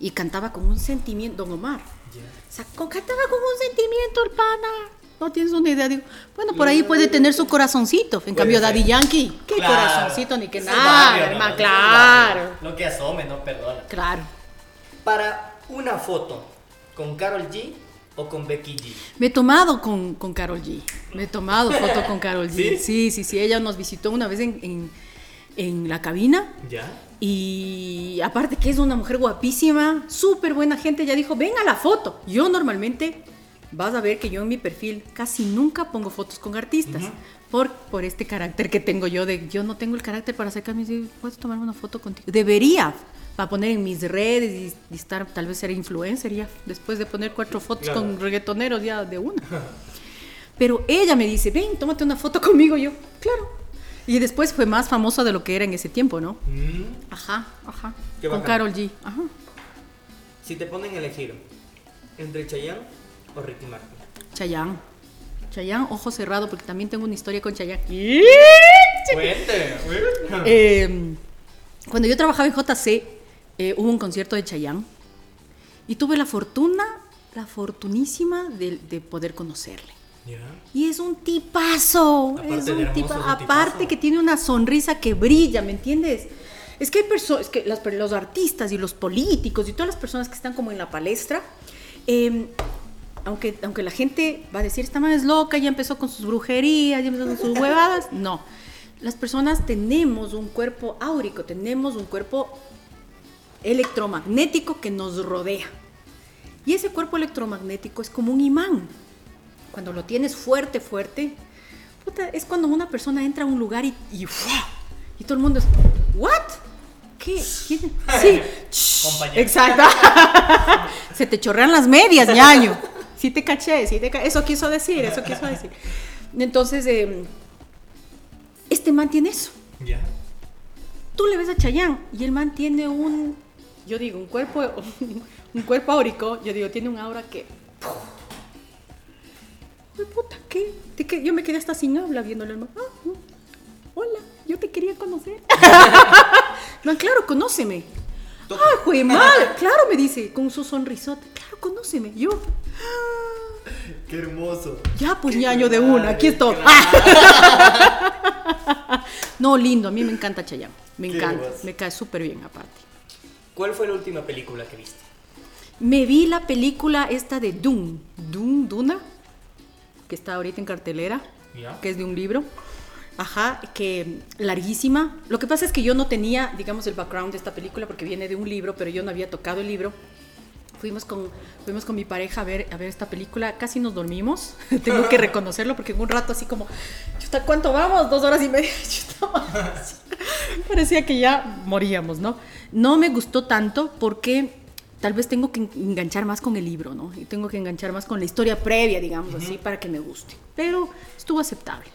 y cantaba con un sentimiento, Don Omar. Ya. Sacó, cantaba con un sentimiento el pana. No tienes una idea. Digo, bueno, por ahí puede tener su corazoncito. En Puede cambio, ser. Daddy Yankee, qué Claro. corazoncito ni que nada, barrio, hermano. ¿no? Claro. Lo que asome, no perdona. claro. Para una foto, ¿con Carol G o con Becky G? Me he tomado con, con Carol G. Me he tomado foto con Carol G. ¿Sí? Sí, sí, sí. Ella nos visitó una vez en, en, en la cabina. ¿Ya? Y aparte que es una mujer guapísima, súper buena gente, ella dijo, ven a la foto. Yo normalmente, vas a ver que yo en mi perfil casi nunca pongo fotos con artistas, por, por este carácter que tengo yo, de yo no tengo el carácter para sacarme y decir, ¿puedes tomar una foto contigo? Debería, para poner en mis redes y, y estar, tal vez ser influencer ya, después de poner cuatro fotos Claro. con reggaetoneros ya de una. Pero ella me dice, ven, tómate una foto conmigo. Yo, claro. Y después fue más famosa de lo que era en ese tiempo, ¿no? Mm, Ajá, ajá. Qué Con. Carol G. Ajá. Si te ponen a elegir entre Chayanne o Ricky Martin. Chayanne. Chayanne, ojo cerrado, porque también tengo una historia con Chayanne. Cuente. Eh, cuando yo trabajaba en JC, eh, hubo un concierto de Chayanne y tuve la fortuna, la fortunísima de, de poder conocerle. ¿Ya? Y es un tipazo. Aparte es de un hermoso, tipa- es un aparte tipazo. que tiene una sonrisa que brilla, ¿me entiendes? Es que hay personas, que las los artistas y los políticos y todas las personas que están como en la palestra, eh, aunque, aunque la gente va a decir, esta madre es loca, ya empezó con sus brujerías, ya empezó con sus huevadas. No. Las personas tenemos un cuerpo áurico, tenemos un cuerpo electromagnético que nos rodea. Y ese cuerpo electromagnético es como un imán. Cuando lo tienes fuerte, fuerte, puta, es cuando una persona entra a un lugar y, y, y todo el mundo es, ¿what? ¿Qué? ¿Quién? Sí. Exacto. Se te chorrean las medias, ñaño. Sí te caché, sí te ca- Eso quiso decir, eso quiso decir. Entonces, eh, este man tiene eso. ¿Ya? Tú le ves a Chayanne y el man tiene un, yo digo, un cuerpo, un cuerpo áurico, yo digo, tiene un aura que... Ay, puta, ¿qué? ¿De qué? Yo me quedé hasta sin habla man. Ah, hola, yo te quería conocer. man, claro, conóceme. Ay, jue mal, claro, me dice, con su sonrisota. Claro, conóceme. Yo, "Ah, Qué hermoso. ya, pues Qué ñaño de una, aquí estoy. claro. No, lindo, a mí me encanta Chayanne. Me Qué encanta, hermoso. me cae súper bien aparte. ¿Cuál fue la última película que viste? Me vi la película esta de Dune, Dune, Duna, que está ahorita en cartelera, que es de un libro. Ajá, que larguísima. Lo que pasa es que yo no tenía, digamos, el background de esta película porque viene de un libro, pero yo no había tocado el libro. Fuimos con, fuimos con mi pareja a ver, a ver esta película, casi nos dormimos, tengo que reconocerlo porque en un rato así como, chuta, ¿cuánto vamos? Dos horas y media, chuta, parecía que ya moríamos, ¿no? No me gustó tanto porque tal vez tengo que enganchar más con el libro, ¿no? Y tengo que enganchar más con la historia previa, digamos así, para que me guste. Pero estuvo aceptable.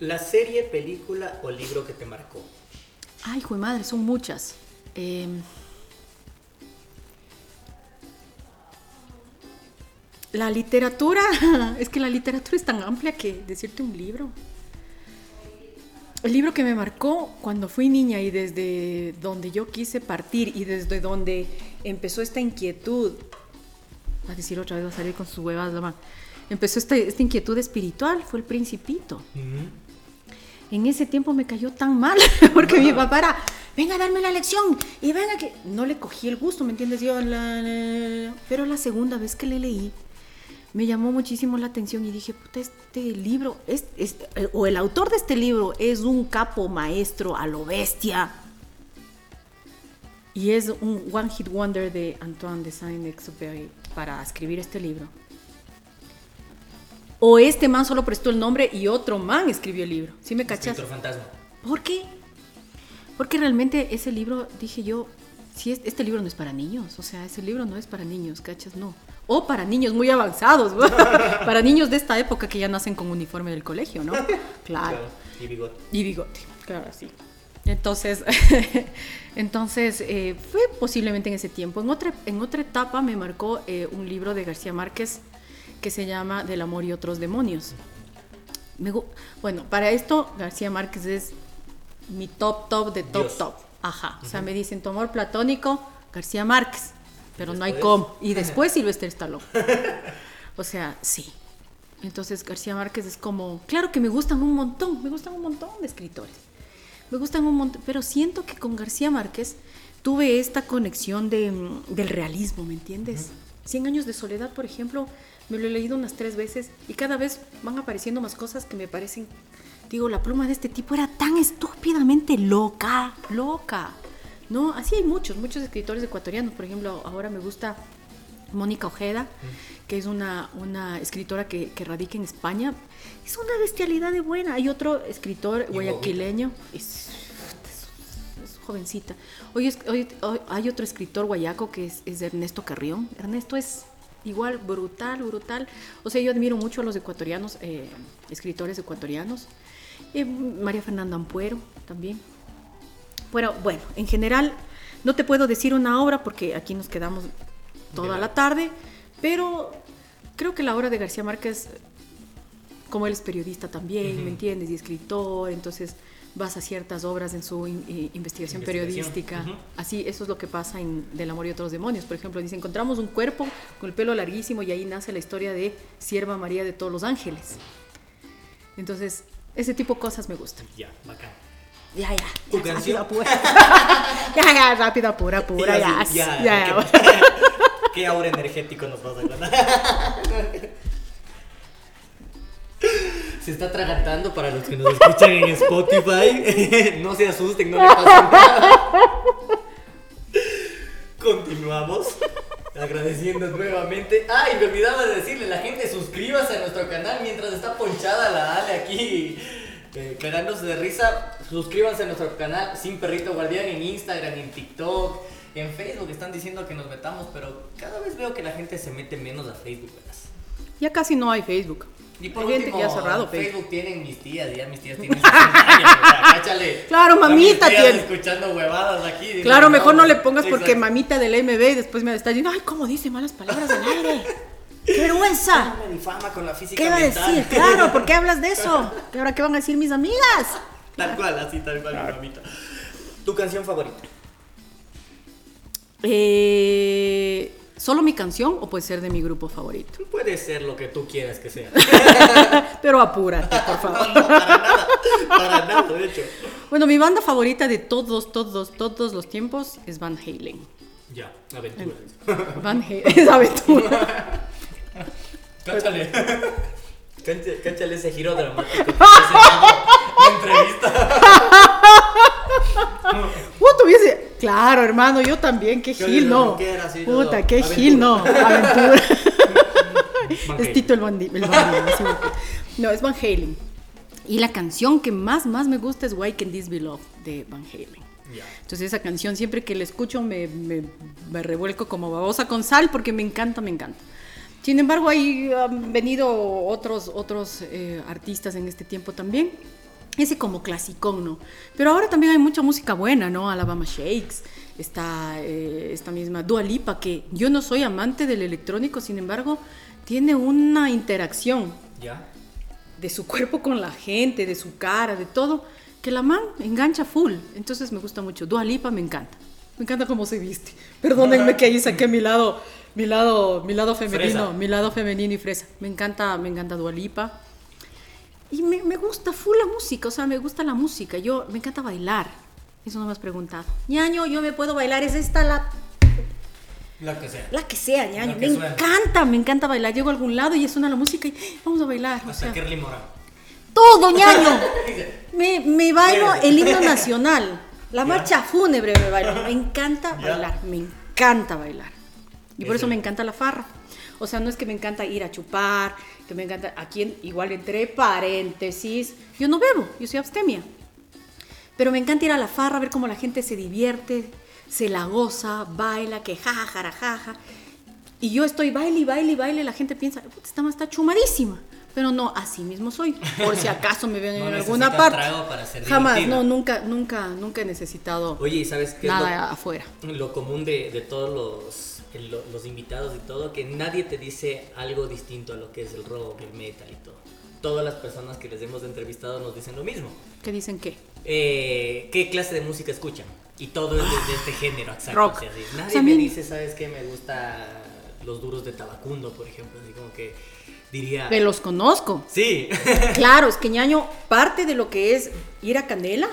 ¿La serie, película o libro que te marcó? Ay, hijo de madre, son muchas. Eh, la literatura, es que la literatura es tan amplia que decirte un libro. El libro que me marcó cuando fui niña y desde donde yo quise partir y desde donde empezó esta inquietud, a decir otra vez, va a salir con sus huevas, la empezó esta, esta, inquietud espiritual, fue el principito. En ese tiempo me cayó tan mal, porque mi papá era, venga a darme la lección, y venga que... No le cogí el gusto, ¿me entiendes? Yo, la, la... Pero la segunda vez que le leí, me llamó muchísimo la atención y dije, puta, este libro, es, es, o el autor de este libro es un capo maestro a lo bestia. Y es un one hit wonder de Antoine de Saint-Exupéry para escribir este libro. O este man solo prestó el nombre y otro man escribió el libro. ¿Sí me cachas? fantasma. ¿Por qué? Porque realmente ese libro, dije yo, si es, este libro no es para niños, o sea, ese libro no es para niños, ¿cachas? No. O para niños muy avanzados, para niños de esta época que ya nacen con uniforme del colegio, ¿no? Claro. claro. Y bigote. Y bigote, claro, sí. Entonces, entonces eh, fue posiblemente en ese tiempo. En otra, en otra etapa me marcó eh, un libro de García Márquez que se llama Del amor y otros demonios. Me, bueno, para esto García Márquez es mi top, top de top, Dios. top. Ajá. Uh -huh. O sea, me dicen tu amor platónico, García Márquez. Pero no hay cómo. Y después Silvestre Stallone. O sea, sí. Entonces García Márquez es como, claro que me gustan un montón, me gustan un montón de escritores. Me gustan un montón, pero siento que con García Márquez tuve esta conexión de, del realismo, ¿me entiendes? Cien años de soledad, por ejemplo, me lo he leído unas tres veces y cada vez van apareciendo más cosas que me parecen, digo, la pluma de este tipo era tan estúpidamente loca, loca. No, así hay muchos, muchos escritores ecuatorianos. Por ejemplo, ahora me gusta Mónica Ojeda, que es una, una escritora que, que, radica en España. Es una bestialidad de buena. Hay otro escritor guayaquileño, es, es, es, jovencita. Hoy, es, hoy, hoy, hay otro escritor guayaco que es, es Ernesto Carrión. Ernesto es igual brutal, brutal. O sea, yo admiro mucho a los ecuatorianos, eh, escritores ecuatorianos. Eh, María Fernanda Ampuero también. Pero bueno, en general no te puedo decir una obra porque aquí nos quedamos toda la tarde, pero creo que la obra de García Márquez, como él es periodista también, uh -huh. ¿me entiendes? Y escritor, entonces vas a ciertas obras en su in, in, investigación, investigación, periodística. Uh -huh. Así, eso es lo que pasa en Del amor y otros demonios. Por ejemplo, dice, encontramos un cuerpo con el pelo larguísimo y ahí nace la historia de Sierva María de todos los ángeles. Entonces, ese tipo de cosas me gustan. Ya, bacán. Ya, ya. ¿Tu canción? Rápido, apura. ya, ya, rápido, apura, apura, ya. Ya, ya. ya, ya. ¿Qué, ¿Qué aura energético nos vas a ganar? Se está atragantando para los que nos escuchan en Spotify. no se asusten, no le pasa nada. Continuamos. Agradeciendo nuevamente. Ah, y me olvidaba de decirle, la gente suscríbase a nuestro canal mientras está ponchada la Ale aquí eh, de risa. Suscríbanse a nuestro canal Sin Perrito Guardián en Instagram, en TikTok, en Facebook. Están diciendo que nos metamos, pero cada vez veo que la gente se mete menos a Facebook. ¿verdad? Ya casi no hay Facebook. Y por Hay gente último, que ha cerrado Facebook. Facebook. tienen mis tías, ya mis tías tienen 60 años, o sea, cáchale. Claro, mamita tiene. escuchando huevadas aquí. digo, Claro, mejor no le pongas porque exacto. mamita del MB y después me está diciendo, ay, ¿cómo dice malas palabras al aire? ¡Qué vergüenza! No me difama con la física ¿Qué va a decir? Claro, ¿por qué hablas de eso? ¿Y ahora qué van a decir mis amigas? Tal cual, así, tal cual, mi mamita. ¿Tu canción favorita? Eh, ¿Solo mi canción o puede ser de mi grupo favorito? Puede ser lo que tú quieras que sea. Pero apúrate, por favor. No, para nada, para nada, de hecho. Bueno, mi banda favorita de todos, todos, todos los tiempos es Van Halen. Ya, aventura. Van Halen, es aventura. Cáchale. Cáchale, cáchale ese giro dramático. que entrevista. Uh, tuviese Claro, hermano, yo también, qué Yo gil, no. sí, Puta, qué aventura. gil, no. Aventura. Es. Tito el sí, no, es Van Halen. Y la canción que más, más me gusta es Why Can This Be Love de Van Halen. Ya. Entonces esa canción siempre que la escucho me, me, me revuelco como babosa con sal porque me encanta, me encanta. Sin embargo, ahí han venido otros, otros eh, artistas en este tiempo también. Ese como clasicón, ¿no? Pero ahora también hay mucha música buena, ¿no? Alabama Shakes, está eh, esta misma Dua Lipa, que yo no soy amante del electrónico, sin embargo, tiene una interacción ¿Ya? de su cuerpo con la gente, de su cara, de todo, que la man engancha full. Entonces me gusta mucho. Dua Lipa me encanta. Me encanta cómo se viste. Perdónenme que ahí saqué mi lado, mi lado, mi lado femenino, Fresa. mi lado femenino y fresa. Me encanta, me encanta Dua Lipa. Y me, me gusta full la música, o sea, me gusta la música. Yo me encanta bailar. Eso no me has preguntado. ñaño, yo me puedo bailar. Es esta la La que sea. la que sea, ñaño. Que Me encanta, me encanta bailar. Llego a algún lado y suena la música y vamos a bailar. o sea. Kerly Morán. Todo, ñaño. Me, me bailo el himno nacional. La marcha fúnebre me bailo. Me encanta bailar. Me encanta bailar. Y por Es eso me encanta la farra. O sea, no es que me encanta ir a chupar, que me encanta. Aquí, en- igual entre paréntesis, yo no bebo, yo soy abstemia. Pero me encanta ir a la farra, ver cómo la gente se divierte, se la goza, baila, que jaja. Y yo estoy baile y baile y baile, la gente piensa, "Puta, esta más está chumadísima. Pero no, así mismo soy. Por si acaso me ven No en alguna parte. trago para ser Jamás, no, nunca, nunca, nunca he necesitado Oye, ¿y sabes qué es nada lo- afuera. lo común de, de todos los, el- lo- los invitados y todo, que nadie te dice algo distinto a lo que es el rock, el metal y todo. Todas las personas que les hemos entrevistado nos dicen lo mismo. ¿Qué dicen qué? Eh, ¿Qué clase de música escuchan? Y todo es de, de este género, exacto. Rock. así. Nadie O sea, me mí- dice, ¿sabes qué? Me gusta los duros de Tabacundo, por ejemplo. Así como que diría... Que los conozco. Sí. Claro, es que ñaño, parte de lo que es ir a Canela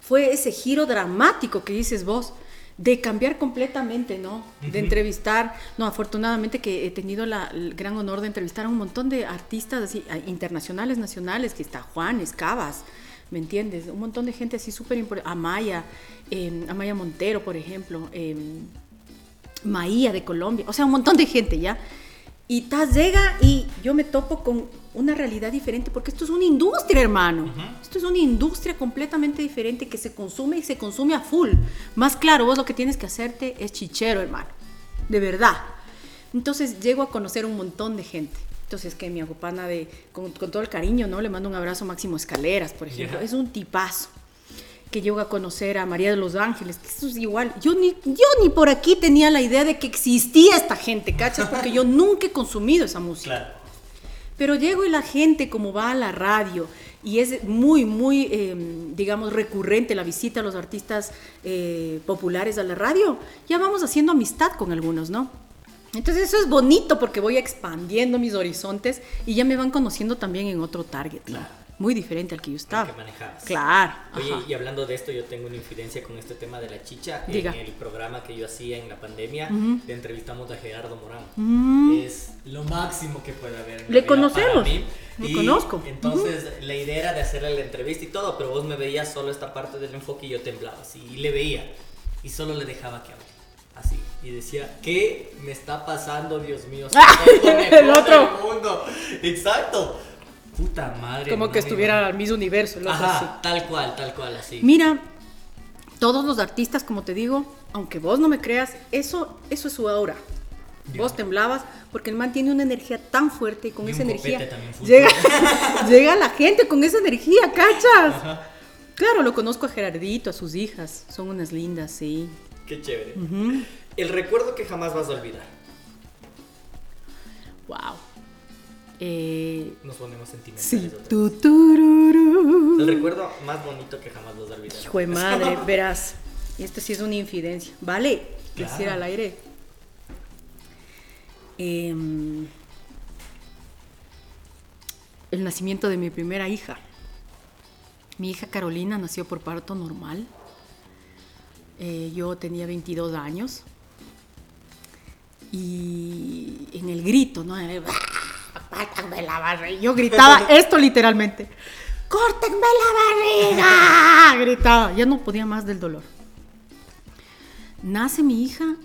fue ese giro dramático que dices vos, de cambiar completamente, ¿no? De entrevistar, no, afortunadamente que he tenido la- el gran honor de entrevistar a un montón de artistas así, internacionales, nacionales, que está Juan, Escabas, ¿me entiendes? Un montón de gente así súper importante, Amaya, eh, Amaya Montero, por ejemplo, eh, Maía de Colombia, o sea, un montón de gente ya. Y Taz llega y yo me topo con una realidad diferente, porque esto es una industria, hermano. Esto es una industria completamente diferente que se consume y se consume a full. Más claro, vos lo que tienes que hacerte es chichero, hermano. De verdad. Entonces llego a conocer un montón de gente. Entonces, que mi agupana de, con, con todo el cariño, ¿no? Le mando un abrazo a Máximo Escaleras, por ejemplo. Es un tipazo que llego a conocer a María de los Ángeles, que eso es igual. Yo ni, yo ni por aquí tenía la idea de que existía esta gente, ¿cachas? Porque yo nunca he consumido esa música. claro. Pero llego y la gente, como va a la radio, y es muy, muy, eh, digamos, recurrente la visita a los artistas eh, populares a la radio, ya vamos haciendo amistad con algunos, ¿no? Entonces eso es bonito porque voy expandiendo mis horizontes y ya me van conociendo también en otro target, ¿no? Claro. Muy diferente al que yo estaba. que manejabas. Claro. Oye, ajá. y hablando de esto, yo tengo una infidencia con este tema de la chicha. Diga. En el programa que yo hacía en la pandemia, le entrevistamos a Gerardo Morán. Mm. Es lo máximo que puede haber. en Le conocemos. Le conozco. Entonces, la idea era de hacerle la entrevista y todo, pero vos me veías solo esta parte del enfoque y yo temblaba así. Y le veía. Y solo le dejaba que hable. Así. Y decía, ¿qué me está pasando, Dios mío? El otro. mundo. Exacto. Puta madre. Como no que me estuviera al mismo universo. Ajá, tal cual, tal cual, así. Mira, todos los artistas, como te digo, aunque vos no me creas, eso, eso es su aura. Vos temblabas porque el man tiene una energía tan fuerte y con Y esa energía llega, llega la gente con esa energía, ¿cachas? Claro, lo conozco a Gerardito, a sus hijas, son unas lindas, sí. Qué chévere. El recuerdo que jamás vas a olvidar. Wow. Eh, Nos ponemos sentimentales. sí. Tu, tururú. El recuerdo más bonito que jamás vas a olvidar. Hijo de madre, verás. Esto sí es una infidencia. ¿Vale? Claro. Decir al aire. Em, el nacimiento de mi primera hija. Mi hija Carolina nació por parto normal. Eh, yo tenía 22 años. Y en el grito, ¿no? "Córtenme la barriga". Yo gritaba esto literalmente. ¡Córtenme la barriga! Gritaba. Ya no podía más del dolor. nace mi hija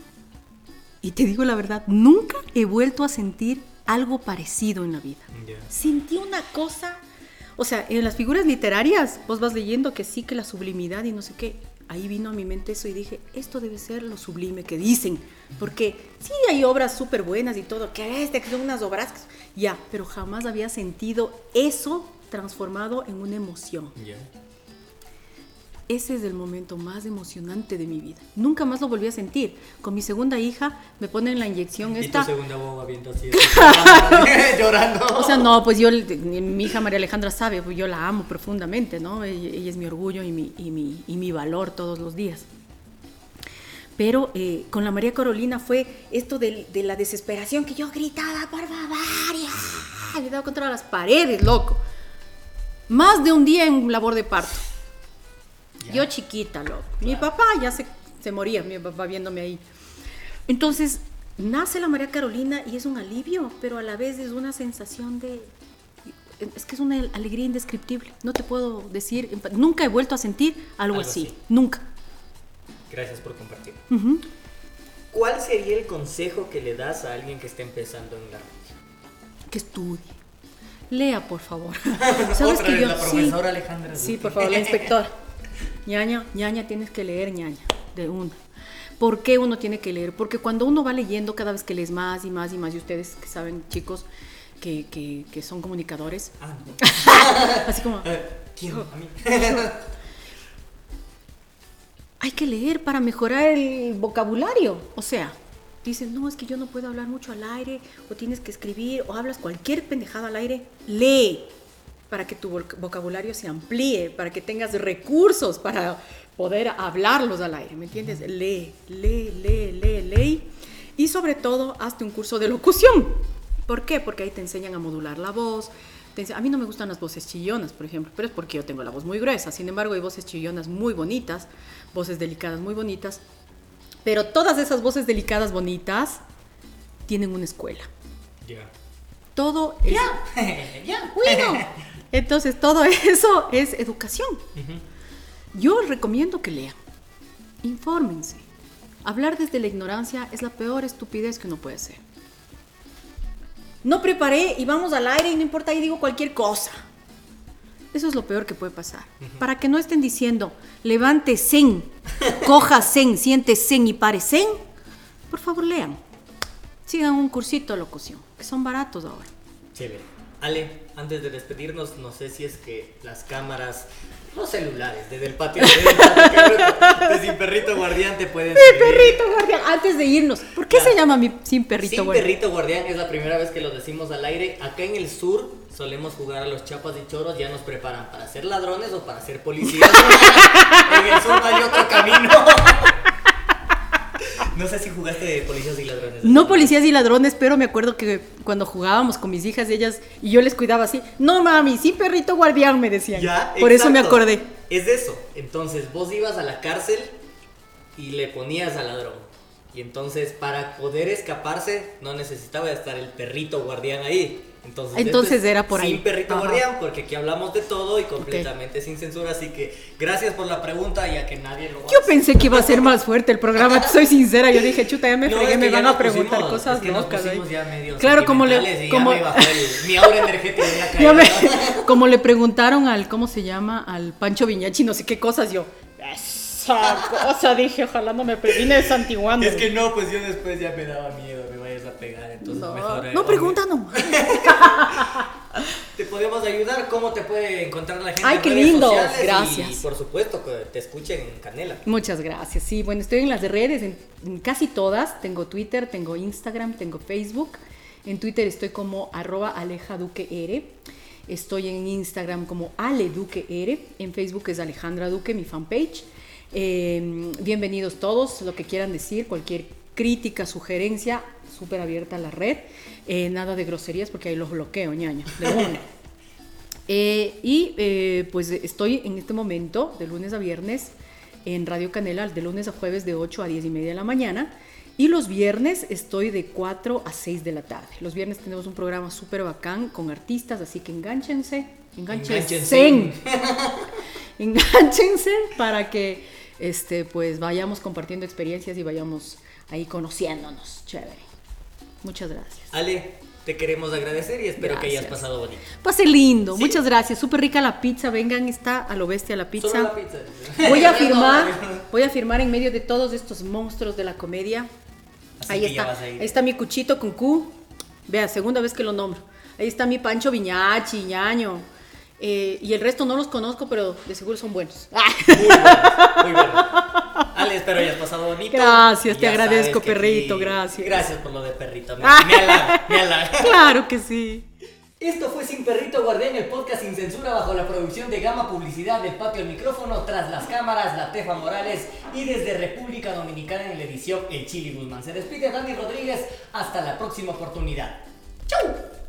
y te digo la verdad, nunca he vuelto a sentir algo parecido en la vida. Sentí una cosa, o sea, en las figuras literarias vos vas leyendo que sí, que la sublimidad y no sé qué. Ahí vino a mi mente eso y dije, esto debe ser lo sublime que dicen. Porque sí hay obras súper buenas y todo, que este, que son unas obras, ya, pero jamás había sentido eso transformado en una emoción. Ese es el momento más emocionante de mi vida. Nunca más lo volví a sentir. Con mi segunda hija me ponen la inyección Y tu esta. segunda boba viendo así, llorando. O sea, no, pues yo, mi hija María Alejandra sabe, pues yo la amo profundamente, ¿no? Ella, es mi orgullo y mi, y, mi, y mi valor todos los días. Pero eh, con la María Carolina fue esto de, de la desesperación que yo gritaba, por. Le daba contra las paredes, loco. Más de un día en labor de parto. Yo chiquita, loco. Mi papá ya se, se moría, mi papá viéndome ahí. Entonces, nace la María Carolina y es un alivio, pero a la vez es una sensación de... Es que es una alegría indescriptible. No te puedo decir, nunca he vuelto a sentir algo, Algo así. así. Nunca. Gracias por compartir. ¿Cuál sería el consejo que le das a alguien que está empezando en la radio? Que estudie. Lea, por favor. ¿Sabes Otra que vez yo la sí, profesora Alejandra. Sí, por favor, la inspectora. ñaña, ñaña, tienes que leer ñaña, de una. ¿Por qué uno tiene que leer? Porque cuando uno va leyendo, cada vez que lees más y más y más, y ustedes que saben, chicos, que, que, que son comunicadores, Ah, no. así como, Eh, ¿Quién? A mí. hay que leer para mejorar el vocabulario. O sea, dices, no, es que yo no puedo hablar mucho al aire, o tienes que escribir, o hablas cualquier pendejada al aire. Lee para que tu voc- vocabulario se amplíe, para que tengas recursos para poder hablarlos al aire, ¿me entiendes? Lee, lee, lee, lee, lee. Y sobre todo, hazte un curso de locución. ¿Por qué? Porque ahí te enseñan a modular la voz. te a mí no me gustan las voces chillonas, por ejemplo, pero es porque yo tengo la voz muy gruesa. Sin embargo, hay voces chillonas muy bonitas, voces delicadas muy bonitas. Pero todas esas voces delicadas bonitas tienen una escuela. Ya. Todo es... ya. Bueno, entonces todo eso es educación. Ujú. Yo recomiendo que lean. Infórmense. Hablar desde la ignorancia es la peor estupidez que uno puede hacer. No preparé y vamos al aire y no importa, ahí digo cualquier cosa. Eso es lo peor que puede pasar. Para que no estén diciendo, levante zen, coja zen, siente zen y pare zen, por favor lean. Sigan un cursito de locución, que son baratos ahora. Chévere. Ale, antes de despedirnos, no sé si es que las cámaras, los celulares, desde el patio, desde el patio, Sin Perrito Guardián te pueden Mi servir. perrito guardián, antes de irnos. ¿Por qué se llama mi sin perrito Sin guardián? Perrito Guardián es la primera vez que lo decimos al aire. Acá en el sur solemos jugar a los chapas y choros, ya nos preparan para ser ladrones o para ser policías. en el sur no hay otro camino. No sé si jugaste de policías y ladrones. No policías y ladrones, pero me acuerdo que cuando jugábamos con mis hijas, ellas y yo les cuidaba así. No mami, sin perrito guardián me decían. Ya, Por eso me acordé. Es eso. Entonces vos ibas a la cárcel y le ponías al ladrón. Y entonces para poder escaparse no necesitaba estar el perrito guardián ahí. Entonces, Entonces era por ahí. Sin perrito Ajá. guardián, porque aquí hablamos de todo y completamente sin censura. Así que gracias por la pregunta, ya que nadie lo Yo hace. pensé que iba a ser más fuerte el programa, soy sincera. Yo dije, chuta, ya me No, fregué, es me que van a nos preguntar pusimos- cosas es que nos locas. ya medio Claro, como le, como, ya el- mi aura energética ya me- como le preguntaron al, ¿cómo se llama? Al Pancho Viñachi, no sé qué cosas, yo, esa cosa, dije, ojalá no me previne de Santiguando. Es que no, pues yo después ya me daba miedo, me vayas a pegar, no, mejor... eh, no pregunta no. Te podemos ayudar, ¿cómo te puede encontrar la gente? Ay, en qué redes lindo, sociales? gracias. Y, por supuesto que te escuchen en Canela. Muchas gracias. Sí, bueno, estoy en las redes, en, en casi todas. Tengo Twitter, tengo Instagram, tengo Facebook. En Twitter estoy como arroba Aleja Duque R. Estoy en Instagram como Ale Duque R. En Facebook es Alejandra Duque, mi fanpage. Eh, bienvenidos todos, lo que quieran decir, cualquier crítica, sugerencia, súper abierta a la red. Eh, nada de groserías porque ahí los bloqueo, ñaña, de una. Eh, y eh, pues estoy en este momento, de lunes a viernes, en Radio Canela, de lunes a jueves de 8 a 10 y media de la mañana. Y los viernes estoy de 4 a 6 de la tarde. Los viernes tenemos un programa súper bacán con artistas, así que enganchense, enganchense, Engánchense. enganchense para que este, pues vayamos compartiendo experiencias y vayamos ahí conociéndonos. Chévere. Muchas gracias. Ale, te queremos agradecer y espero que hayas pasado bonito. Pase lindo, muchas gracias. Súper rica la pizza. Vengan, está a lo bestia la pizza. Solo la pizza. Voy a firmar, voy a firmar en medio de todos estos monstruos de la comedia. Así ahí está, ahí está mi cuchito con Q. Vea, segunda vez que lo nombro. Ahí está mi Pancho Viñachi, ñaño. Eh, y el resto no los conozco, pero de seguro son buenos. Muy bueno, muy bueno. Ale, espero hayas pasado bonito. Gracias, te agradezco, perrito, gracias. Gracias por lo de perrito. Me, Ah. me me claro que sí. Esto fue Sin Perrito Guardián, el podcast sin censura bajo la producción de Gama Publicidad del Patio al Micrófono, tras las cámaras, la Tefa Morales y desde República Dominicana en la edición El Chili Guzmán. Se despide Dani Rodríguez, hasta la próxima oportunidad. ¡Chau!